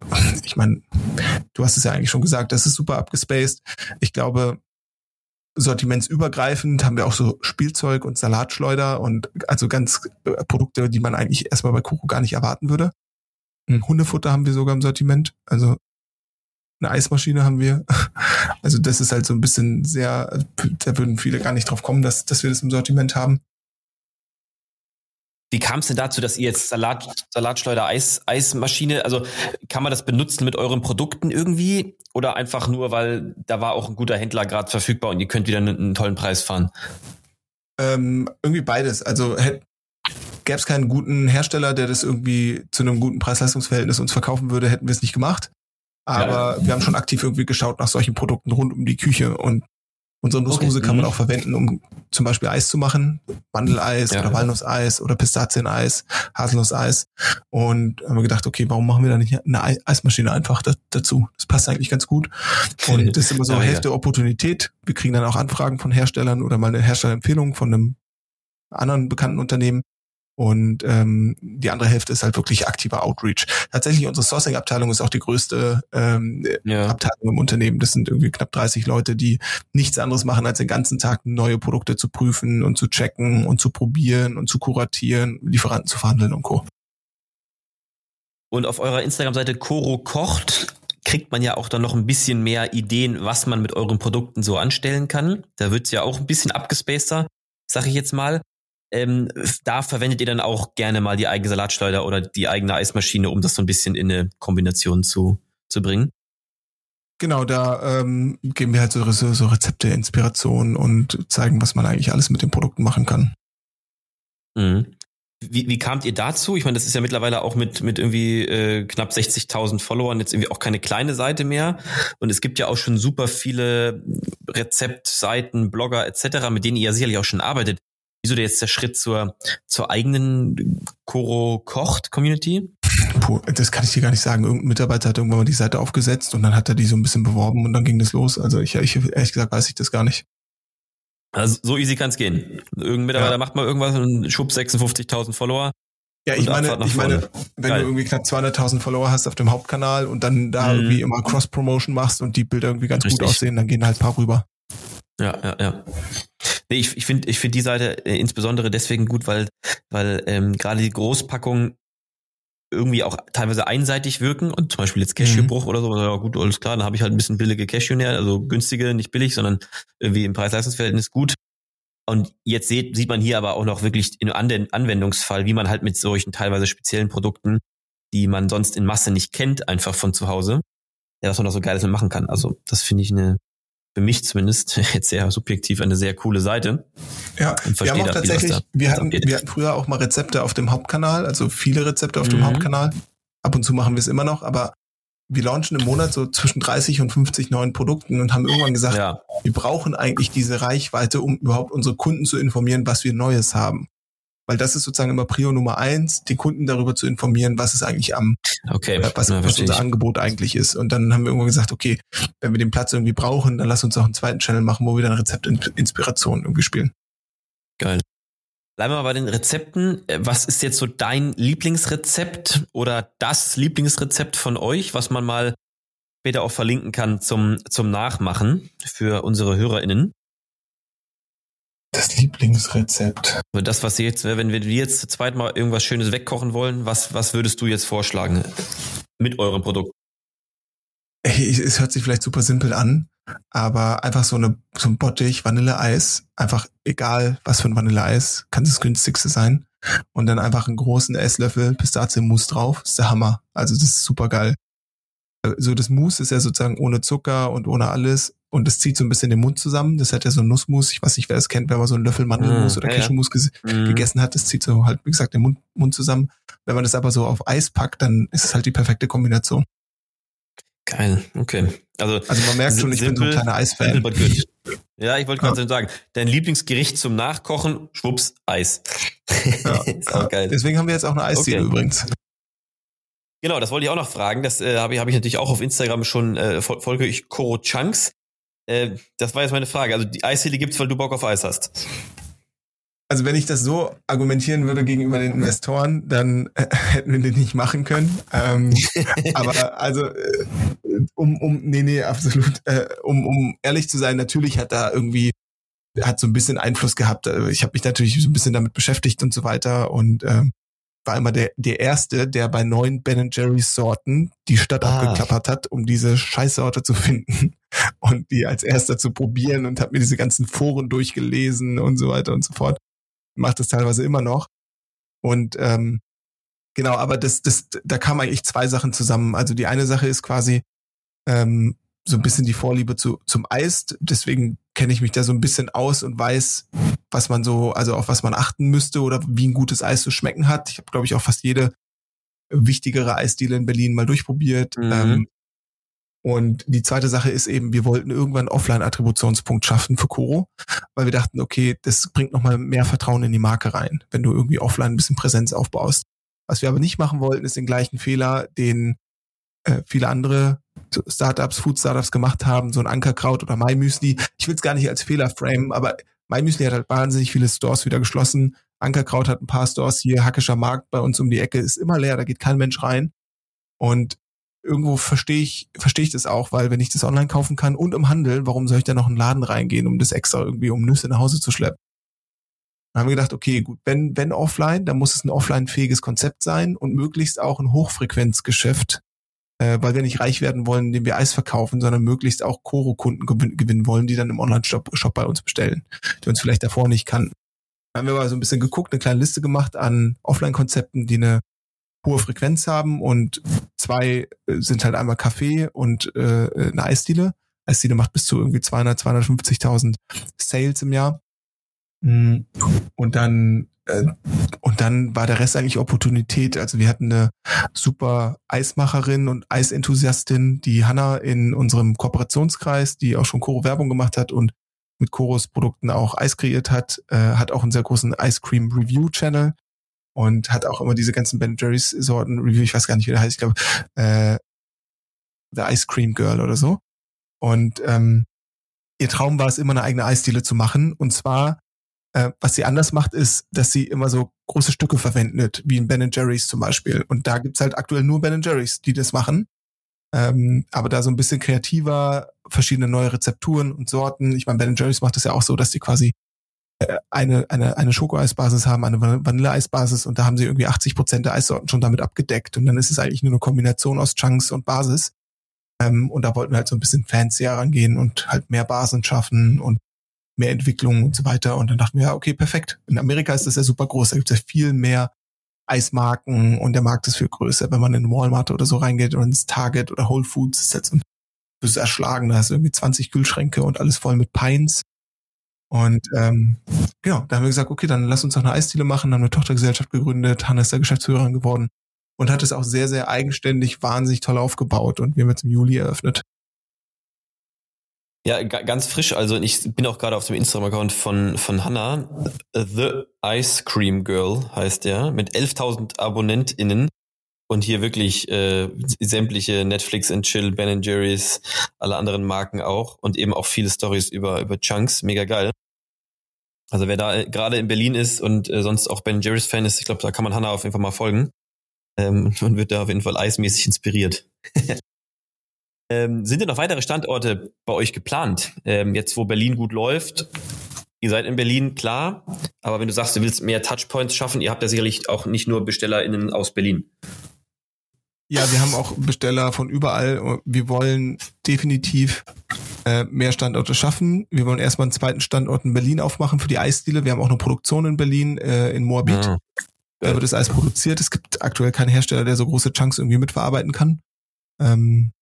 ich meine, du hast es ja eigentlich schon gesagt, das ist super abgespaced. Ich glaube, sortimentsübergreifend haben wir auch so Spielzeug und Salatschleuder und also ganz äh, Produkte, die man eigentlich erstmal bei Koko gar nicht erwarten würde. Hundefutter haben wir sogar im Sortiment. Also eine Eismaschine haben wir. Also das ist halt so ein bisschen sehr, da würden viele gar nicht drauf kommen, dass, dass wir das im Sortiment haben. Wie kam es denn dazu, dass ihr jetzt Salat, Salatschleuder Eis, Eismaschine, also kann man das benutzen mit euren Produkten irgendwie oder einfach nur, weil da war auch ein guter Händler gerade verfügbar und ihr könnt wieder einen, einen tollen Preis fahren? Ähm, irgendwie beides. Also gäbe es keinen guten Hersteller, der das irgendwie zu einem guten Preis-Leistungs-Verhältnis uns verkaufen würde, hätten wir es nicht gemacht. Aber ja. wir haben schon aktiv irgendwie geschaut nach solchen Produkten rund um die Küche und unsere Nussmuse okay. kann man mhm. auch verwenden, um zum Beispiel Eis zu machen. Mandeleis ja. oder Walnusseis oder Pistazieneis, Haselnusseis. Und haben wir gedacht, okay, warum machen wir da nicht eine Eismaschine einfach dazu? Das passt eigentlich ganz gut. Und das ist immer so ja, Hälfte Opportunität. Wir kriegen dann auch Anfragen von Herstellern oder mal eine Herstellerempfehlung von einem anderen bekannten Unternehmen. Und ähm, die andere Hälfte ist halt wirklich aktiver Outreach. Tatsächlich, unsere Sourcing-Abteilung ist auch die größte ähm, ja. Abteilung im Unternehmen. Das sind irgendwie knapp 30 Leute, die nichts anderes machen, als den ganzen Tag neue Produkte zu prüfen und zu checken und zu probieren und zu kuratieren, Lieferanten zu verhandeln und Co. Und auf eurer Instagram-Seite Koro kocht kriegt man ja auch dann noch ein bisschen mehr Ideen, was man mit euren Produkten so anstellen kann. Da wird's ja auch ein bisschen abgespaceter, sag ich jetzt mal. Ähm, da verwendet ihr dann auch gerne mal die eigene Salatschleuder oder die eigene Eismaschine, um das so ein bisschen in eine Kombination zu, zu bringen? Genau, da ähm, geben wir halt so, so, so Rezepte, Inspirationen und zeigen, was man eigentlich alles mit den Produkten machen kann. Mhm. Wie, wie kamt ihr dazu? Ich meine, das ist ja mittlerweile auch mit, mit irgendwie äh, knapp 60.000 Followern jetzt irgendwie auch keine kleine Seite mehr. Und es gibt ja auch schon super viele Rezeptseiten, Blogger etc., mit denen ihr ja sicherlich auch schon arbeitet. Wieso jetzt der Schritt zur, zur eigenen Koro Kocht Community? Puh, das kann ich dir gar nicht sagen. Irgendein Mitarbeiter hat irgendwann mal die Seite aufgesetzt und dann hat er die so ein bisschen beworben und dann ging das los. Also ich, ich ehrlich gesagt weiß ich das gar nicht. Also so easy kann es gehen. Irgendein Mitarbeiter ja. macht mal irgendwas und schub 56.000 Follower. Ja, ich meine, ich meine, wenn Geil. du irgendwie knapp 200.000 Follower hast auf dem Hauptkanal und dann da mhm. irgendwie immer Cross-Promotion machst und die Bilder irgendwie ganz Richtig. gut aussehen, dann gehen halt ein paar rüber. Ja, ja, ja. Nee, ich, ich finde ich finde die Seite äh, insbesondere deswegen gut, weil, weil ähm, gerade die Großpackungen irgendwie auch teilweise einseitig wirken und zum Beispiel jetzt Cashewbruch mhm. oder so, ja gut, alles klar, dann habe ich halt ein bisschen billige Cashew näher, also günstige, nicht billig, sondern irgendwie im Preis-Leistungsverhältnis gut. Und jetzt sieht, sieht man hier aber auch noch wirklich in Anwendungsfall, wie man halt mit solchen teilweise speziellen Produkten, die man sonst in Masse nicht kennt, einfach von zu Hause, ja, was man noch so geiles machen kann. Also das finde ich eine für mich zumindest jetzt sehr subjektiv eine sehr coole Seite. Ja, wir haben auch tatsächlich, viel, wir hatten, wir hatten früher auch mal Rezepte auf dem Hauptkanal, also viele Rezepte auf mhm. dem Hauptkanal. Ab und zu machen wir es immer noch, aber wir launchen im Monat so zwischen 30 und 50 neuen Produkten und haben irgendwann gesagt, ja. wir brauchen eigentlich diese Reichweite, um überhaupt unsere Kunden zu informieren, was wir Neues haben. Weil das ist sozusagen immer Prio Nummer eins, die Kunden darüber zu informieren, was ist eigentlich am, okay. Äh, was, was unser Angebot eigentlich ist. Und dann haben wir irgendwann gesagt, okay, wenn wir den Platz irgendwie brauchen, dann lass uns auch einen zweiten Channel machen, wo wir dann Rezeptinspiration irgendwie spielen. Geil. Bleiben wir mal bei den Rezepten. Äh, was ist jetzt so dein Lieblingsrezept oder das Lieblingsrezept von euch, was man mal später auch verlinken kann zum, zum Nachmachen für unsere HörerInnen? Das Lieblingsrezept. Das, was jetzt, wenn wir jetzt zu zweit mal irgendwas Schönes wegkochen wollen, was, was würdest du jetzt vorschlagen mit eurem Produkt? Es hört sich vielleicht super simpel an, aber einfach so eine, so ein Bottich Vanilleeis, einfach egal was für ein Vanilleeis, kann das günstigste sein. Und dann einfach einen großen Esslöffel Pistazienmus drauf, ist der Hammer. Also das ist super geil. So das Mousse ist ja sozusagen ohne Zucker und ohne alles und es zieht so ein bisschen den Mund zusammen. Das hat ja so ein Nussmus. Ich weiß nicht, wer es kennt, wenn man so einen Löffel Mandelmus mm, oder ja, Cashewmus ja. Mhm. gegessen hat. Das zieht so halt, wie gesagt, den Mund, Mund zusammen. Wenn man das aber so auf Eis packt, dann ist es halt die perfekte Geil, okay. Also, also man merkt schon, ich simple, bin so ein kleiner Eisfan. Ja, ich wollte gerade ja. sagen, dein Lieblingsgericht zum Nachkochen, schwupps, Eis. Ja, ist auch geil. Deswegen haben wir jetzt auch eine Eisdiele okay. übrigens. Genau, das wollte ich auch noch fragen. Das äh, habe ich, hab ich natürlich auch auf Instagram schon äh, folge ich Koro Chunks. Äh, das war jetzt meine Frage. Also die Eisdiele gibt's, weil du Bock auf Eis hast. Also wenn ich das so argumentieren würde gegenüber den Investoren, dann äh, hätten wir den nicht machen können. Ähm, aber also äh, um um nee nee absolut äh, um um ehrlich zu sein, natürlich hat da irgendwie hat so ein bisschen Einfluss gehabt. Also ich habe mich natürlich so ein bisschen damit beschäftigt und so weiter und ähm, war immer der, der Erste, der bei neuen Ben Jerry's Sorten die Stadt ah. abgeklappert hat, um diese Scheißsorte zu finden und die als erster zu probieren und habe mir diese ganzen Foren durchgelesen und so weiter und so fort. Macht das teilweise immer noch. Und ähm, genau, aber das, das, da kamen eigentlich zwei Sachen zusammen. Also die eine Sache ist quasi ähm, so ein bisschen die Vorliebe zu, zum Eis. Deswegen kenne ich mich da so ein bisschen aus und weiß, was man so, also auf was man achten müsste oder wie ein gutes Eis zu schmecken hat. Ich habe, glaube ich, auch fast jede wichtigere Eisdiele in Berlin mal durchprobiert. Mhm. Ähm, und die zweite Sache ist eben, wir wollten irgendwann Offline-Attributionspunkt schaffen für Koro, weil wir dachten, okay, das bringt nochmal mehr Vertrauen in die Marke rein, wenn du irgendwie offline ein bisschen Präsenz aufbaust. Was wir aber nicht machen wollten, ist den gleichen Fehler, den äh, viele andere Startups, Food-Startups gemacht haben, so ein Ankerkraut oder MyMüsli. Ich will es gar nicht als Fehler framen, aber MyMüsli hat halt wahnsinnig viele Stores wieder geschlossen. Ankerkraut hat ein paar Stores hier, Hackischer Markt bei uns um die Ecke ist immer leer, da geht kein Mensch rein. Und irgendwo verstehe ich, verstehe ich das auch, weil wenn ich das online kaufen kann und im Handel, warum soll ich da noch in einen Laden reingehen, um das extra irgendwie um Nüsse nach Hause zu schleppen? Dann haben wir gedacht, okay, gut, wenn, wenn offline, dann muss es ein offline-fähiges Konzept sein und möglichst auch ein Hochfrequenzgeschäft, äh, weil wir nicht reich werden wollen, indem wir Eis verkaufen, sondern möglichst auch Koro-Kunden gewinnen wollen, die dann im Online-Shop Shop bei uns bestellen, die uns vielleicht davor nicht kannten. Dann haben wir mal so ein bisschen geguckt, eine kleine Liste gemacht an Offline-Konzepten, die eine hohe Frequenz haben und zwei äh, sind halt einmal Kaffee und äh, eine Eisdiele. Eisdiele macht bis zu irgendwie 200, 250.000 Sales im Jahr. Mm. Und dann und dann war der Rest eigentlich Opportunität. Also wir hatten eine super Eismacherin und Eisenthusiastin, die Hanna in unserem Kooperationskreis, die auch schon Koro Werbung gemacht hat und mit Koros Produkten auch Eis kreiert hat, äh, hat auch einen sehr großen Ice Cream Review Channel und hat auch immer diese ganzen Ben Jerry's Sorten Review, ich weiß gar nicht, wie der heißt, ich glaube, äh, The Ice Cream Girl oder so. Und ähm, ihr Traum war es immer eine eigene Eisdiele zu machen und zwar äh, was sie anders macht, ist, dass sie immer so große Stücke verwendet, wie in Ben Jerry's zum Beispiel. Und da gibt's halt aktuell nur Ben Jerry's, die das machen. Ähm, aber da so ein bisschen kreativer, verschiedene neue Rezepturen und Sorten. Ich meine, Ben Jerry's macht das ja auch so, dass die quasi äh, eine, eine, eine Schokoeisbasis haben, eine Vanilleeisbasis und da haben sie irgendwie 80 Prozent der Eissorten schon damit abgedeckt. Und dann ist es eigentlich nur eine Kombination aus Chunks und Basis. Ähm, und da wollten wir halt so ein bisschen fancier rangehen und halt mehr Basen schaffen und mehr Entwicklung und so weiter. Und dann dachten wir, ja, okay, perfekt. In Amerika ist das ja super groß. Da gibt es ja viel mehr Eismarken und der Markt ist viel größer. Wenn man in Walmart oder so reingeht oder ins Target oder Whole Foods, ist jetzt ein, bist erschlagen. Da hast du irgendwie 20 Kühlschränke und alles voll mit Pines. Und ähm, genau, da haben wir gesagt, okay, dann lass uns doch eine Eisdiele machen, haben eine Tochtergesellschaft gegründet, Hanna ist der Geschäftsführerin geworden und hat es auch sehr, sehr eigenständig, wahnsinnig toll aufgebaut und wir haben jetzt im Juli eröffnet. Ja, ganz frisch. Also ich bin auch gerade auf dem Instagram-Account von, von Hannah. The Ice Cream Girl heißt der. Mit 11.000 AbonnentInnen. Und hier wirklich äh, sämtliche Netflix and Chill, Ben Jerry's, alle anderen Marken auch. Und eben auch viele Stories über, über Chunks. Mega geil. Also wer da äh, gerade in Berlin ist und äh, sonst auch Ben Jerry's Fan ist, ich glaube, da kann man Hannah auf jeden Fall mal folgen. Ähm, und wird da auf jeden Fall eismäßig inspiriert. Ähm, sind denn noch weitere Standorte bei euch geplant? Ähm, jetzt, wo Berlin gut läuft, ihr seid in Berlin, klar, aber wenn du sagst, du willst mehr Touchpoints schaffen, ihr habt ja sicherlich auch nicht nur BestellerInnen aus Berlin. Ja, wir haben auch Besteller von überall. Wir wollen definitiv äh, mehr Standorte schaffen. Wir wollen erstmal einen zweiten Standort in Berlin aufmachen für die Eisdiele. Wir haben auch eine Produktion in Berlin, äh, in Moabit. Ah, da wird das Eis produziert. Es gibt aktuell keinen Hersteller, der so große Chunks irgendwie mitverarbeiten kann. Ähm,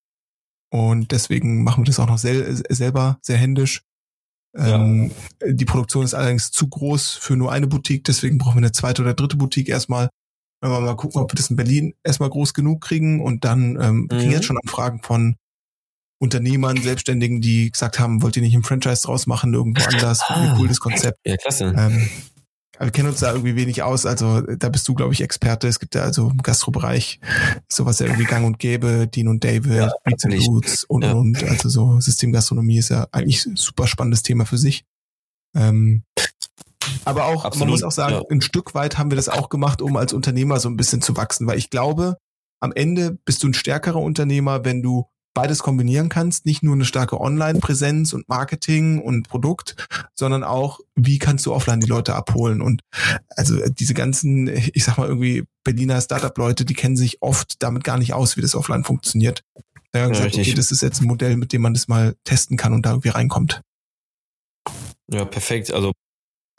und deswegen machen wir das auch noch sel selber sehr händisch. Ja. Ähm, die Produktion ist allerdings zu groß für nur eine Boutique, deswegen brauchen wir eine zweite oder dritte Boutique erstmal. Wenn wir mal gucken, ob wir das in Berlin erstmal groß genug kriegen und dann ähm, mhm. kriegen jetzt schon Anfragen von Unternehmern, Selbstständigen, die gesagt haben, wollt ihr nicht ein Franchise draus machen, irgendwo anders, ah. cooles Konzept. Ja, klasse. Ähm, wir kennen uns da irgendwie wenig aus. Also da bist du, glaube ich, Experte. Es gibt ja also im Gastrobereich sowas ja irgendwie gang und gäbe, Dean und David, ja, Beats and Roots und, ja. und. Also so Systemgastronomie ist ja eigentlich ein super spannendes Thema für sich. Ähm, aber auch, Absolut, man muss auch sagen, ja. ein Stück weit haben wir das auch gemacht, um als Unternehmer so ein bisschen zu wachsen, weil ich glaube, am Ende bist du ein stärkerer Unternehmer, wenn du beides kombinieren kannst, nicht nur eine starke Online-Präsenz und Marketing und Produkt, sondern auch, wie kannst du offline die Leute abholen und also diese ganzen, ich sag mal irgendwie Berliner Startup-Leute, die kennen sich oft damit gar nicht aus, wie das offline funktioniert. Da haben ja, gesagt, okay, das ist jetzt ein Modell, mit dem man das mal testen kann und da irgendwie reinkommt. Ja, perfekt. Also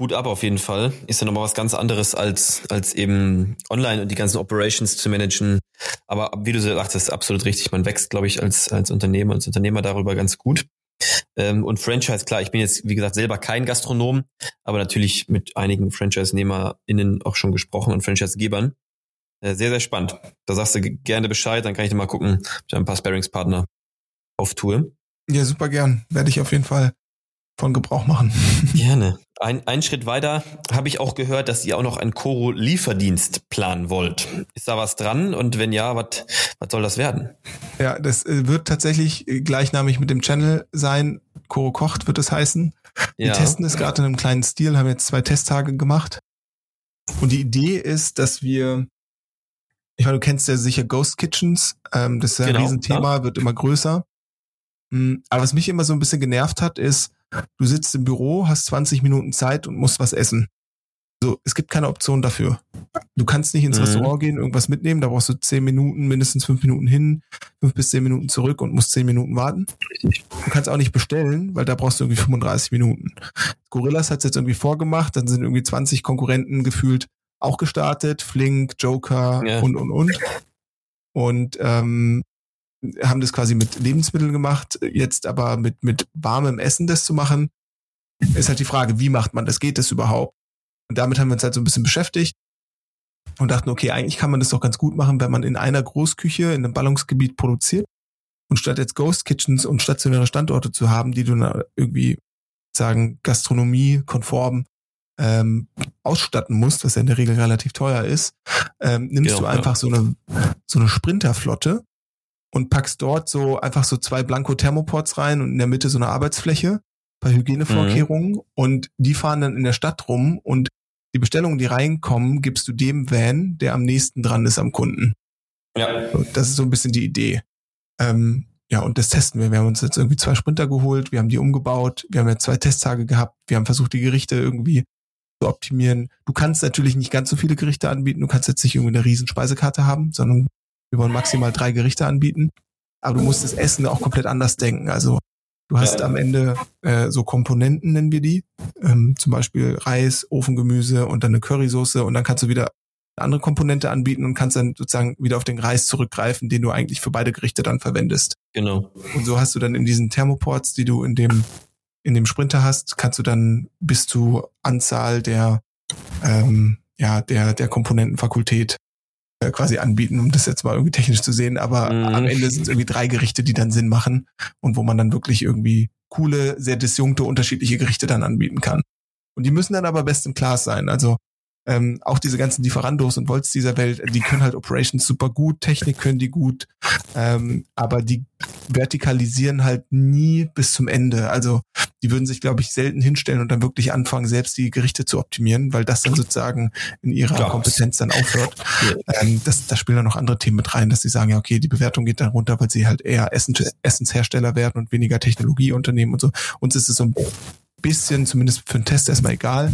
Hut ab auf jeden Fall. Ist ja nochmal was ganz anderes als, als eben online und die ganzen Operations zu managen. Aber wie du sagtest, absolut richtig. Man wächst, glaube ich, als, als Unternehmer, als Unternehmer darüber ganz gut. Ähm, und Franchise, klar, ich bin jetzt, wie gesagt, selber kein Gastronom, aber natürlich mit einigen Franchise-NehmerInnen auch schon gesprochen und Franchise-Gebern. Äh, sehr, sehr spannend. Da sagst du gerne Bescheid, dann kann ich dir mal gucken, ob ich ein paar Sparringspartner auftue. Ja, super gern. Werde ich auf jeden Fall von Gebrauch machen. Gerne. Ein, ein Schritt weiter habe ich auch gehört, dass ihr auch noch einen Koro-Lieferdienst planen wollt. Ist da was dran? Und wenn ja, was soll das werden? Ja, das äh, wird tatsächlich gleichnamig mit dem Channel sein. Koro kocht wird es heißen. Wir ja. testen es gerade in einem kleinen Stil, haben jetzt zwei Testtage gemacht. Und die Idee ist, dass wir, ich meine, du kennst ja sicher Ghost Kitchens, ähm, das ist ja genau, ein Riesenthema, ja. wird immer größer. Hm, aber was mich immer so ein bisschen genervt hat, ist, Du sitzt im Büro, hast 20 Minuten Zeit und musst was essen. So, es gibt keine Option dafür. Du kannst nicht ins mhm. Restaurant gehen, irgendwas mitnehmen, da brauchst du 10 Minuten, mindestens 5 Minuten hin, 5 bis 10 Minuten zurück und musst 10 Minuten warten. Du kannst auch nicht bestellen, weil da brauchst du irgendwie 35 Minuten. Gorillas hat es jetzt irgendwie vorgemacht, dann sind irgendwie 20 Konkurrenten gefühlt auch gestartet, Flink, Joker ja. und und und. Und ähm, haben das quasi mit Lebensmitteln gemacht, jetzt aber mit, mit warmem Essen das zu machen, ist halt die Frage, wie macht man das? Geht das überhaupt? Und damit haben wir uns halt so ein bisschen beschäftigt und dachten, okay, eigentlich kann man das doch ganz gut machen, wenn man in einer Großküche in einem Ballungsgebiet produziert und statt jetzt Ghost Kitchens und stationäre Standorte zu haben, die du irgendwie sagen Gastronomie konform ähm, ausstatten musst, was ja in der Regel relativ teuer ist, ähm, nimmst ja, du einfach ja. so eine so eine Sprinterflotte und packst dort so einfach so zwei Blanko-Thermoports rein und in der Mitte so eine Arbeitsfläche bei Hygienevorkehrungen mhm. und die fahren dann in der Stadt rum und die Bestellungen, die reinkommen, gibst du dem Van, der am nächsten dran ist am Kunden. Ja. Das ist so ein bisschen die Idee. Ähm, ja, und das testen wir. Wir haben uns jetzt irgendwie zwei Sprinter geholt, wir haben die umgebaut, wir haben jetzt zwei Testtage gehabt, wir haben versucht, die Gerichte irgendwie zu optimieren. Du kannst natürlich nicht ganz so viele Gerichte anbieten, du kannst jetzt nicht irgendwie eine riesen Speisekarte haben, sondern wir wollen maximal drei Gerichte anbieten, aber du musst das Essen auch komplett anders denken. Also du hast ja. am Ende äh, so Komponenten, nennen wir die, ähm, zum Beispiel Reis, Ofengemüse und dann eine Currysoße und dann kannst du wieder eine andere Komponente anbieten und kannst dann sozusagen wieder auf den Reis zurückgreifen, den du eigentlich für beide Gerichte dann verwendest. Genau. Und so hast du dann in diesen Thermoports, die du in dem in dem Sprinter hast, kannst du dann bis zu Anzahl der ähm, ja der der Komponentenfakultät äh, quasi anbieten, um das jetzt mal irgendwie technisch zu sehen. Aber mhm. am Ende sind es irgendwie drei Gerichte, die dann Sinn machen und wo man dann wirklich irgendwie coole, sehr disjunkte, unterschiedliche Gerichte dann anbieten kann. Und die müssen dann aber best in class sein. Also ähm, auch diese ganzen Lieferandos und Volts dieser Welt, die können halt Operations super gut, Technik können die gut, ähm, aber die vertikalisieren halt nie bis zum Ende. Also die würden sich, glaube ich, selten hinstellen und dann wirklich anfangen, selbst die Gerichte zu optimieren, weil das dann sozusagen in ihrer Klar. Kompetenz dann aufhört. Ja. Ähm, das, da spielen dann noch andere Themen mit rein, dass sie sagen, ja, okay, die Bewertung geht dann runter, weil sie halt eher Essens, Essenshersteller werden und weniger Technologieunternehmen und so. Uns ist es so ein bisschen, zumindest für einen Test erstmal egal.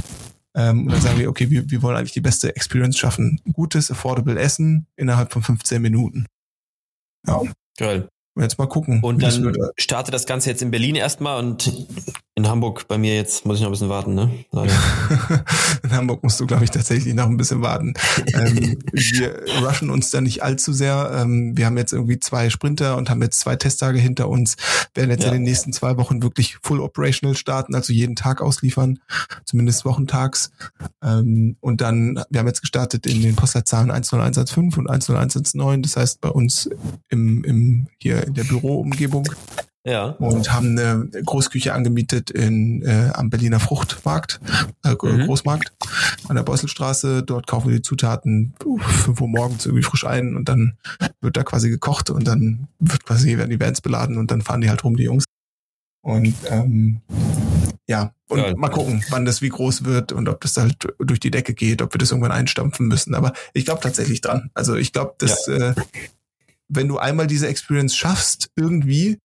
Ähm, und dann sagen wir, okay, wir, wir wollen eigentlich die beste Experience schaffen. Gutes, affordable Essen innerhalb von 15 Minuten. Ja. Geil. Jetzt mal gucken. Und dann startet das Ganze jetzt in Berlin erstmal und in Hamburg bei mir jetzt muss ich noch ein bisschen warten, ne? in Hamburg musst du, glaube ich, tatsächlich noch ein bisschen warten. ähm, wir rushen uns da nicht allzu sehr. Ähm, wir haben jetzt irgendwie zwei Sprinter und haben jetzt zwei Testtage hinter uns. Werden jetzt ja. in den nächsten zwei Wochen wirklich full operational starten, also jeden Tag ausliefern, zumindest wochentags. Ähm, und dann, wir haben jetzt gestartet in den Postleitzahlen 10115 und 10119. Das heißt bei uns im, im hier in der Büroumgebung. Ja. Und haben eine Großküche angemietet in, äh, am Berliner Fruchtmarkt, äh, mhm. Großmarkt an der Beuselstraße. Dort kaufen wir die Zutaten fünf Uhr morgens irgendwie frisch ein und dann wird da quasi gekocht und dann wird quasi werden die Vans beladen und dann fahren die halt rum, die Jungs. Und ähm, ja, und ja, mal gucken, wann das wie groß wird und ob das halt durch die Decke geht, ob wir das irgendwann einstampfen müssen. Aber ich glaube tatsächlich dran. Also ich glaube, dass ja. äh, wenn du einmal diese Experience schaffst, irgendwie,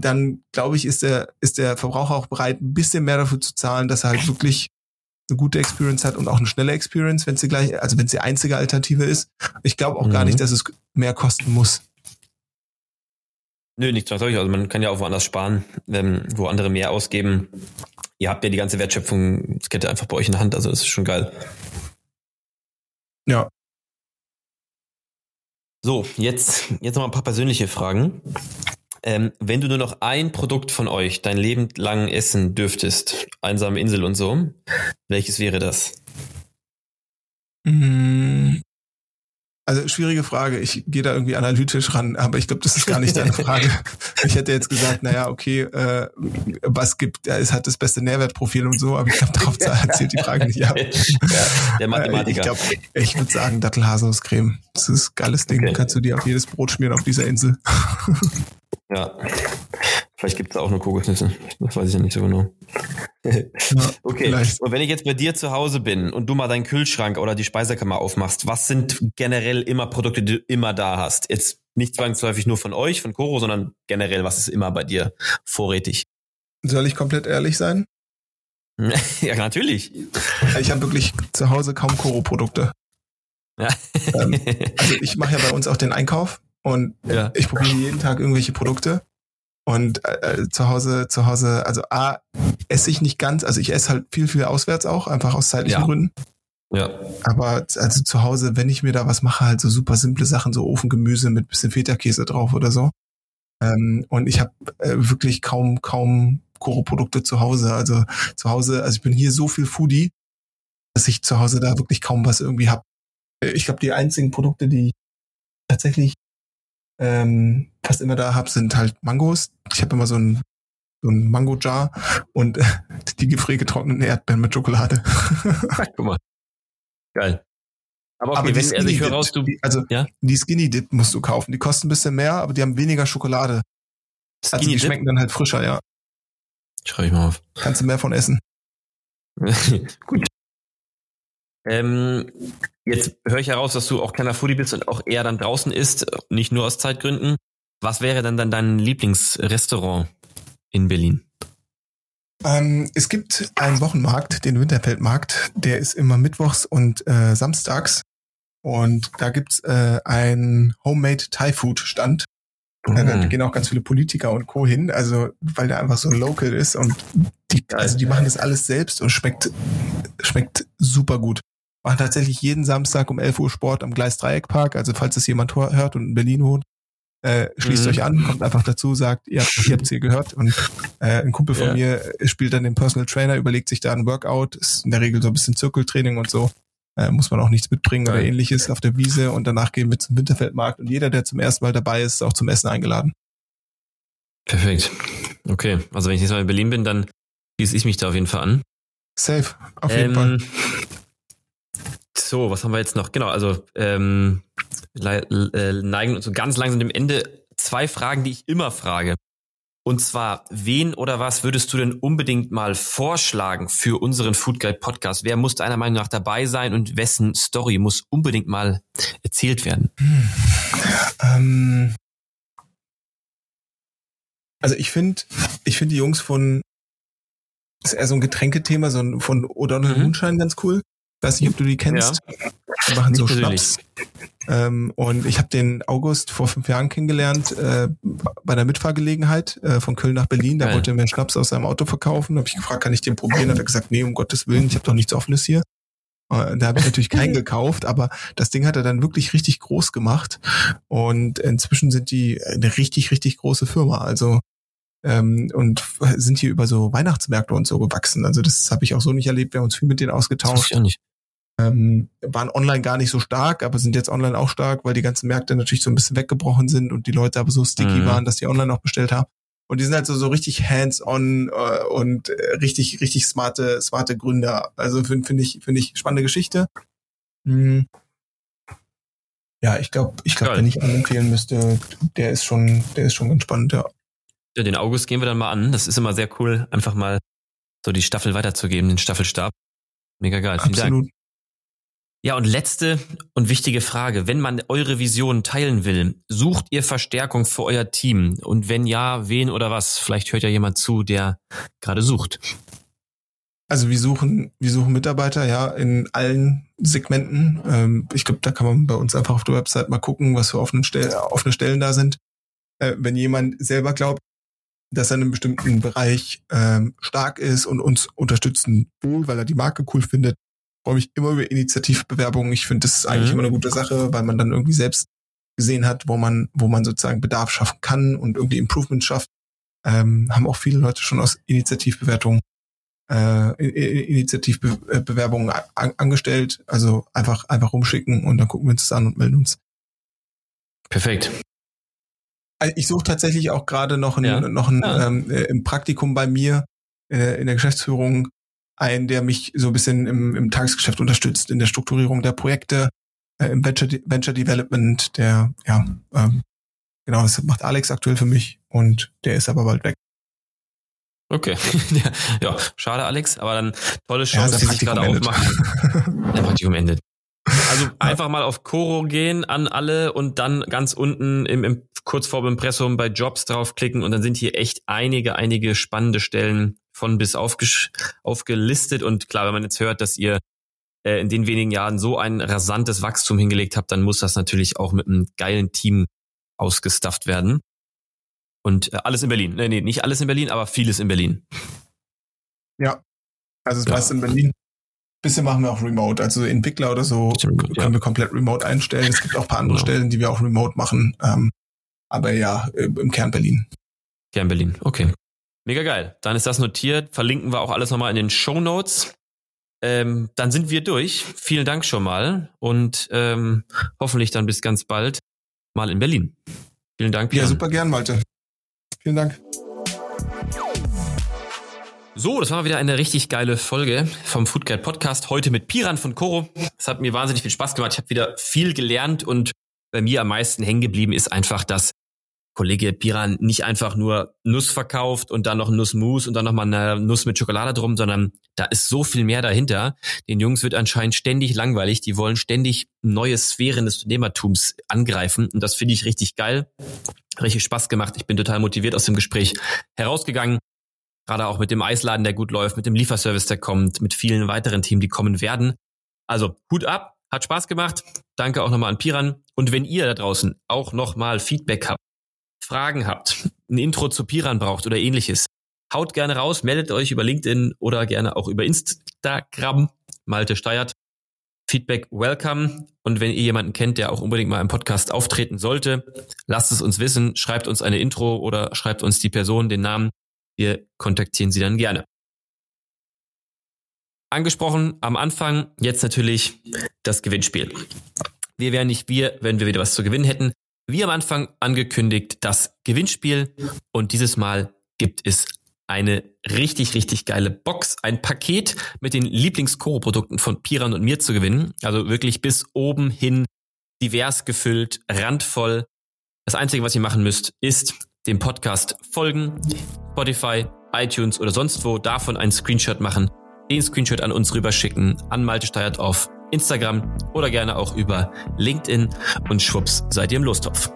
dann glaube ich, ist der, ist der Verbraucher auch bereit, ein bisschen mehr dafür zu zahlen, dass er halt wirklich eine gute Experience hat und auch eine schnelle Experience, wenn sie gleich, also wenn sie einzige Alternative ist. Ich glaube auch mhm. gar nicht, dass es mehr kosten muss. Nö, nicht zwangsläufig. Also man kann ja auch woanders sparen, wenn, wo andere mehr ausgeben. Ihr habt ja die ganze Wertschöpfungskette einfach bei euch in der Hand, also das ist schon geil. Ja. So, jetzt, jetzt noch mal ein paar persönliche Fragen. Ähm, wenn du nur noch ein Produkt von euch dein Leben lang essen dürftest, einsame Insel und so, welches wäre das? Mm, also schwierige Frage. Ich gehe da irgendwie analytisch ran, aber ich glaube, das ist gar nicht deine Frage. ich hätte jetzt gesagt, naja, okay, äh, was gibt, es hat das beste Nährwertprofil und so, aber ich glaube, darauf erzählt die Frage nicht ab. Ja, der Mathematiker. Ich glaube, ich würde sagen Dattelhaselcreme. Das ist ein geiles Ding. Okay. Kannst du dir auf jedes Brot schmieren auf dieser Insel. ja. Vielleicht gibt es auch nur Kokosnüsse. Das weiß ich ja nicht so genau. okay. Vielleicht. Und wenn ich jetzt bei dir zu Hause bin und du mal deinen Kühlschrank oder die Speisekammer aufmachst, was sind generell immer Produkte, die du immer da hast? Jetzt nicht zwangsläufig nur von euch, von Koro, sondern generell, was ist immer bei dir vorrätig? Soll ich komplett ehrlich sein? ja, natürlich. Ich habe wirklich zu Hause kaum Koro-Produkte. Ja. ähm, also ich mache ja bei uns auch den Einkauf und ja. ich probiere jeden Tag irgendwelche Produkte und äh, äh, zu Hause, zu Hause, also A, esse ich nicht ganz, also ich esse halt viel, viel auswärts auch, einfach aus zeitlichen ja. Gründen. Ja. Aber also zu Hause, wenn ich mir da was mache, halt so super simple Sachen, so Ofengemüse mit bisschen Feta-Käse drauf oder so. Ähm, und ich habe äh, wirklich kaum, kaum Koro-Produkte zu Hause. Also zu Hause, also ich bin hier so viel Foodie, dass ich zu Hause da wirklich kaum was irgendwie hab. Äh, ich glaube, die einzigen Produkte, die ich tatsächlich ähm, fast immer da habe, sind halt Mangos. Ich habe immer so ein so ein Mango-Jar und äh, die gefriergetrockneten Erdbeeren mit Schokolade. Guck mal. Geil. Aber, okay, aber wenn, also ich höre raus, du, die, also ja? die Skinny Dip musst du kaufen. Die kosten ein bisschen mehr, aber die haben weniger Schokolade. Skinny also die Dip? schmecken dann halt frischer, ja. Schreibe ich mal auf. Kannst du mehr von essen. Gut. Ähm, jetzt höre ich heraus, dass du auch kleiner Foodie bist und auch eher dann draußen isst, nicht nur aus Zeitgründen. Was wäre denn dann dein Lieblingsrestaurant in Berlin? Ähm, es gibt einen Wochenmarkt, den Winterfeldmarkt, der ist immer mittwochs und äh, samstags. Und da gibt's äh, einen Homemade Thai Food Stand. Mhm. Da gehen auch ganz viele Politiker und Co. hin, also weil der einfach so local ist und die, also die machen das alles selbst und schmeckt, schmeckt super gut machen tatsächlich jeden Samstag um 11 Uhr Sport am Gleis Dreieckpark. Also falls es jemand hört und in Berlin wohnt, äh, schließt mhm. euch an, kommt einfach dazu, sagt, ihr habt, ihr hier gehört. Und äh, ein Kumpel von ja. mir spielt dann den Personal Trainer, überlegt sich da ein Workout, ist in der Regel so ein bisschen Zirkeltraining und so. Äh, muss man auch nichts mitbringen oder ähnliches auf der Wiese und danach gehen wir zum Winterfeldmarkt und jeder, der zum ersten Mal dabei ist, ist auch zum Essen eingeladen. Perfekt. Okay, also wenn ich jetzt Mal in Berlin bin, dann schließe ich mich da auf jeden Fall an. Safe, auf jeden ähm, Fall. So, was haben wir jetzt noch? Genau, also ähm, äh, neigen uns so ganz langsam dem Ende. Zwei Fragen, die ich immer frage. Und zwar, wen oder was würdest du denn unbedingt mal vorschlagen für unseren Food Guide Podcast? Wer muss deiner Meinung nach dabei sein und wessen Story muss unbedingt mal erzählt werden? Hm. Ähm, also ich finde, ich finde die Jungs von, ist eher so ein Getränkethema, so ein, von O'Donnell mhm. Moonshine ganz cool. Weiß nicht, ob du die kennst. Ja. Die machen nicht so Schnaps. Ähm, und ich habe den August vor fünf Jahren kennengelernt äh, bei der Mitfahrgelegenheit äh, von Köln nach Berlin. Da Geil. wollte er mir einen Schnaps aus seinem Auto verkaufen. Da habe ich gefragt, kann ich den probieren? Hat er gesagt, nee, um Gottes Willen, ich habe doch nichts Offenes hier. Äh, da habe ich natürlich keinen gekauft, aber das Ding hat er dann wirklich richtig groß gemacht. Und inzwischen sind die eine richtig, richtig große Firma. Also ähm, und sind hier über so Weihnachtsmärkte und so gewachsen. Also das habe ich auch so nicht erlebt. Wir haben uns viel mit denen ausgetauscht. Das ich nicht. Ähm, waren online gar nicht so stark, aber sind jetzt online auch stark, weil die ganzen Märkte natürlich so ein bisschen weggebrochen sind und die Leute aber so sticky mhm. waren, dass die online auch bestellt haben. Und die sind halt so, so richtig hands-on äh, und äh, richtig, richtig smarte, smarte Gründer. Also finde find ich, finde ich spannende Geschichte. Mhm. Ja, ich glaube, ich glaube, wenn ich einen empfehlen müsste, der ist schon, der ist schon ganz spannend, ja. Ja, den August gehen wir dann mal an. Das ist immer sehr cool, einfach mal so die Staffel weiterzugeben, den Staffelstab. Mega geil. Vielen Absolut. Dank. Ja, und letzte und wichtige Frage. Wenn man eure Vision teilen will, sucht ihr Verstärkung für euer Team? Und wenn ja, wen oder was? Vielleicht hört ja jemand zu, der gerade sucht. Also wir suchen, wir suchen Mitarbeiter, ja, in allen Segmenten. Ähm, ich glaube, da kann man bei uns einfach auf der Website mal gucken, was für offene, Stell offene Stellen da sind. Äh, wenn jemand selber glaubt, dass er in einem bestimmten Bereich ähm, stark ist und uns unterstützen will, weil er die Marke cool findet, freue mich immer über Initiativbewerbungen. Ich finde, das ist eigentlich mhm. immer eine gute Sache, weil man dann irgendwie selbst gesehen hat, wo man, wo man sozusagen Bedarf schaffen kann und irgendwie Improvement schafft. Ähm, haben auch viele Leute schon aus Initiativbewertungen äh, Initiativbewerbungen an, angestellt. Also einfach, einfach rumschicken und dann gucken wir uns das an und melden uns. Perfekt. Also ich suche tatsächlich auch gerade noch ein, ja. noch ein ja. ähm, äh, im Praktikum bei mir äh, in der Geschäftsführung einen, der mich so ein bisschen im, im Tagesgeschäft unterstützt, in der Strukturierung der Projekte, äh, im Venture, Venture Development, der, ja, ähm, genau, das macht Alex aktuell für mich und der ist aber bald weg. Okay. ja, schade, Alex, aber dann tolle Chance, ja, die sich gerade aufmachen. der Praktikum endet. Also einfach mal auf Coro gehen an alle und dann ganz unten im, im kurz vor dem Impressum bei Jobs draufklicken und dann sind hier echt einige, einige spannende Stellen von bis aufgelistet und klar, wenn man jetzt hört, dass ihr äh, in den wenigen Jahren so ein rasantes Wachstum hingelegt habt, dann muss das natürlich auch mit einem geilen Team ausgestafft werden. Und äh, alles in Berlin. Nee, nee, nicht alles in Berlin, aber vieles in Berlin. Ja, also das ja. in Berlin. Bisschen machen wir auch remote. Also Entwickler oder so können ja. wir komplett remote einstellen. Es gibt auch ein paar andere genau. Stellen, die wir auch remote machen. Ähm, aber ja, äh, im Kern Berlin. Kern Berlin, okay. Mega geil. Dann ist das notiert. Verlinken wir auch alles nochmal in den Show Notes. Ähm, dann sind wir durch. Vielen Dank schon mal und ähm, hoffentlich dann bis ganz bald mal in Berlin. Vielen Dank. Björn. Ja, super gern, Malte. Vielen Dank. So, das war wieder eine richtig geile Folge vom Foodguide Podcast. Heute mit Piran von Coro. Es hat mir wahnsinnig viel Spaß gemacht. Ich habe wieder viel gelernt und bei mir am meisten hängen geblieben ist einfach, dass Kollege Piran nicht einfach nur Nuss verkauft und dann noch Nussmus und dann noch mal eine Nuss mit Schokolade drum, sondern da ist so viel mehr dahinter. Den Jungs wird anscheinend ständig langweilig. Die wollen ständig neue Sphären des Unternehmertums angreifen und das finde ich richtig geil. Richtig Spaß gemacht. Ich bin total motiviert aus dem Gespräch herausgegangen. Gerade auch mit dem Eisladen, der gut läuft, mit dem Lieferservice, der kommt, mit vielen weiteren Themen, die kommen werden. Also Hut ab, hat Spaß gemacht. Danke auch nochmal an Piran. Und wenn ihr da draußen auch nochmal Feedback habt, Fragen habt, ein Intro zu Piran braucht oder ähnliches, haut gerne raus, meldet euch über LinkedIn oder gerne auch über Instagram. Malte Steiert. Feedback welcome. Und wenn ihr jemanden kennt, der auch unbedingt mal im Podcast auftreten sollte, lasst es uns wissen, schreibt uns eine Intro oder schreibt uns die Person, den Namen. Wir kontaktieren sie dann gerne. Angesprochen am Anfang, jetzt natürlich das Gewinnspiel. Wir wären nicht wir, wenn wir wieder was zu gewinnen hätten. Wie am Anfang angekündigt, das Gewinnspiel. Und dieses Mal gibt es eine richtig, richtig geile Box, ein Paket mit den Lieblings-Koro-Produkten von Piran und mir zu gewinnen. Also wirklich bis oben hin divers gefüllt, randvoll. Das Einzige, was ihr machen müsst, ist dem Podcast folgen, Spotify, iTunes oder sonst wo, davon einen Screenshot machen, den Screenshot an uns rüberschicken, an Malte Steuert auf Instagram oder gerne auch über LinkedIn und schwupps seid ihr im Lostopf.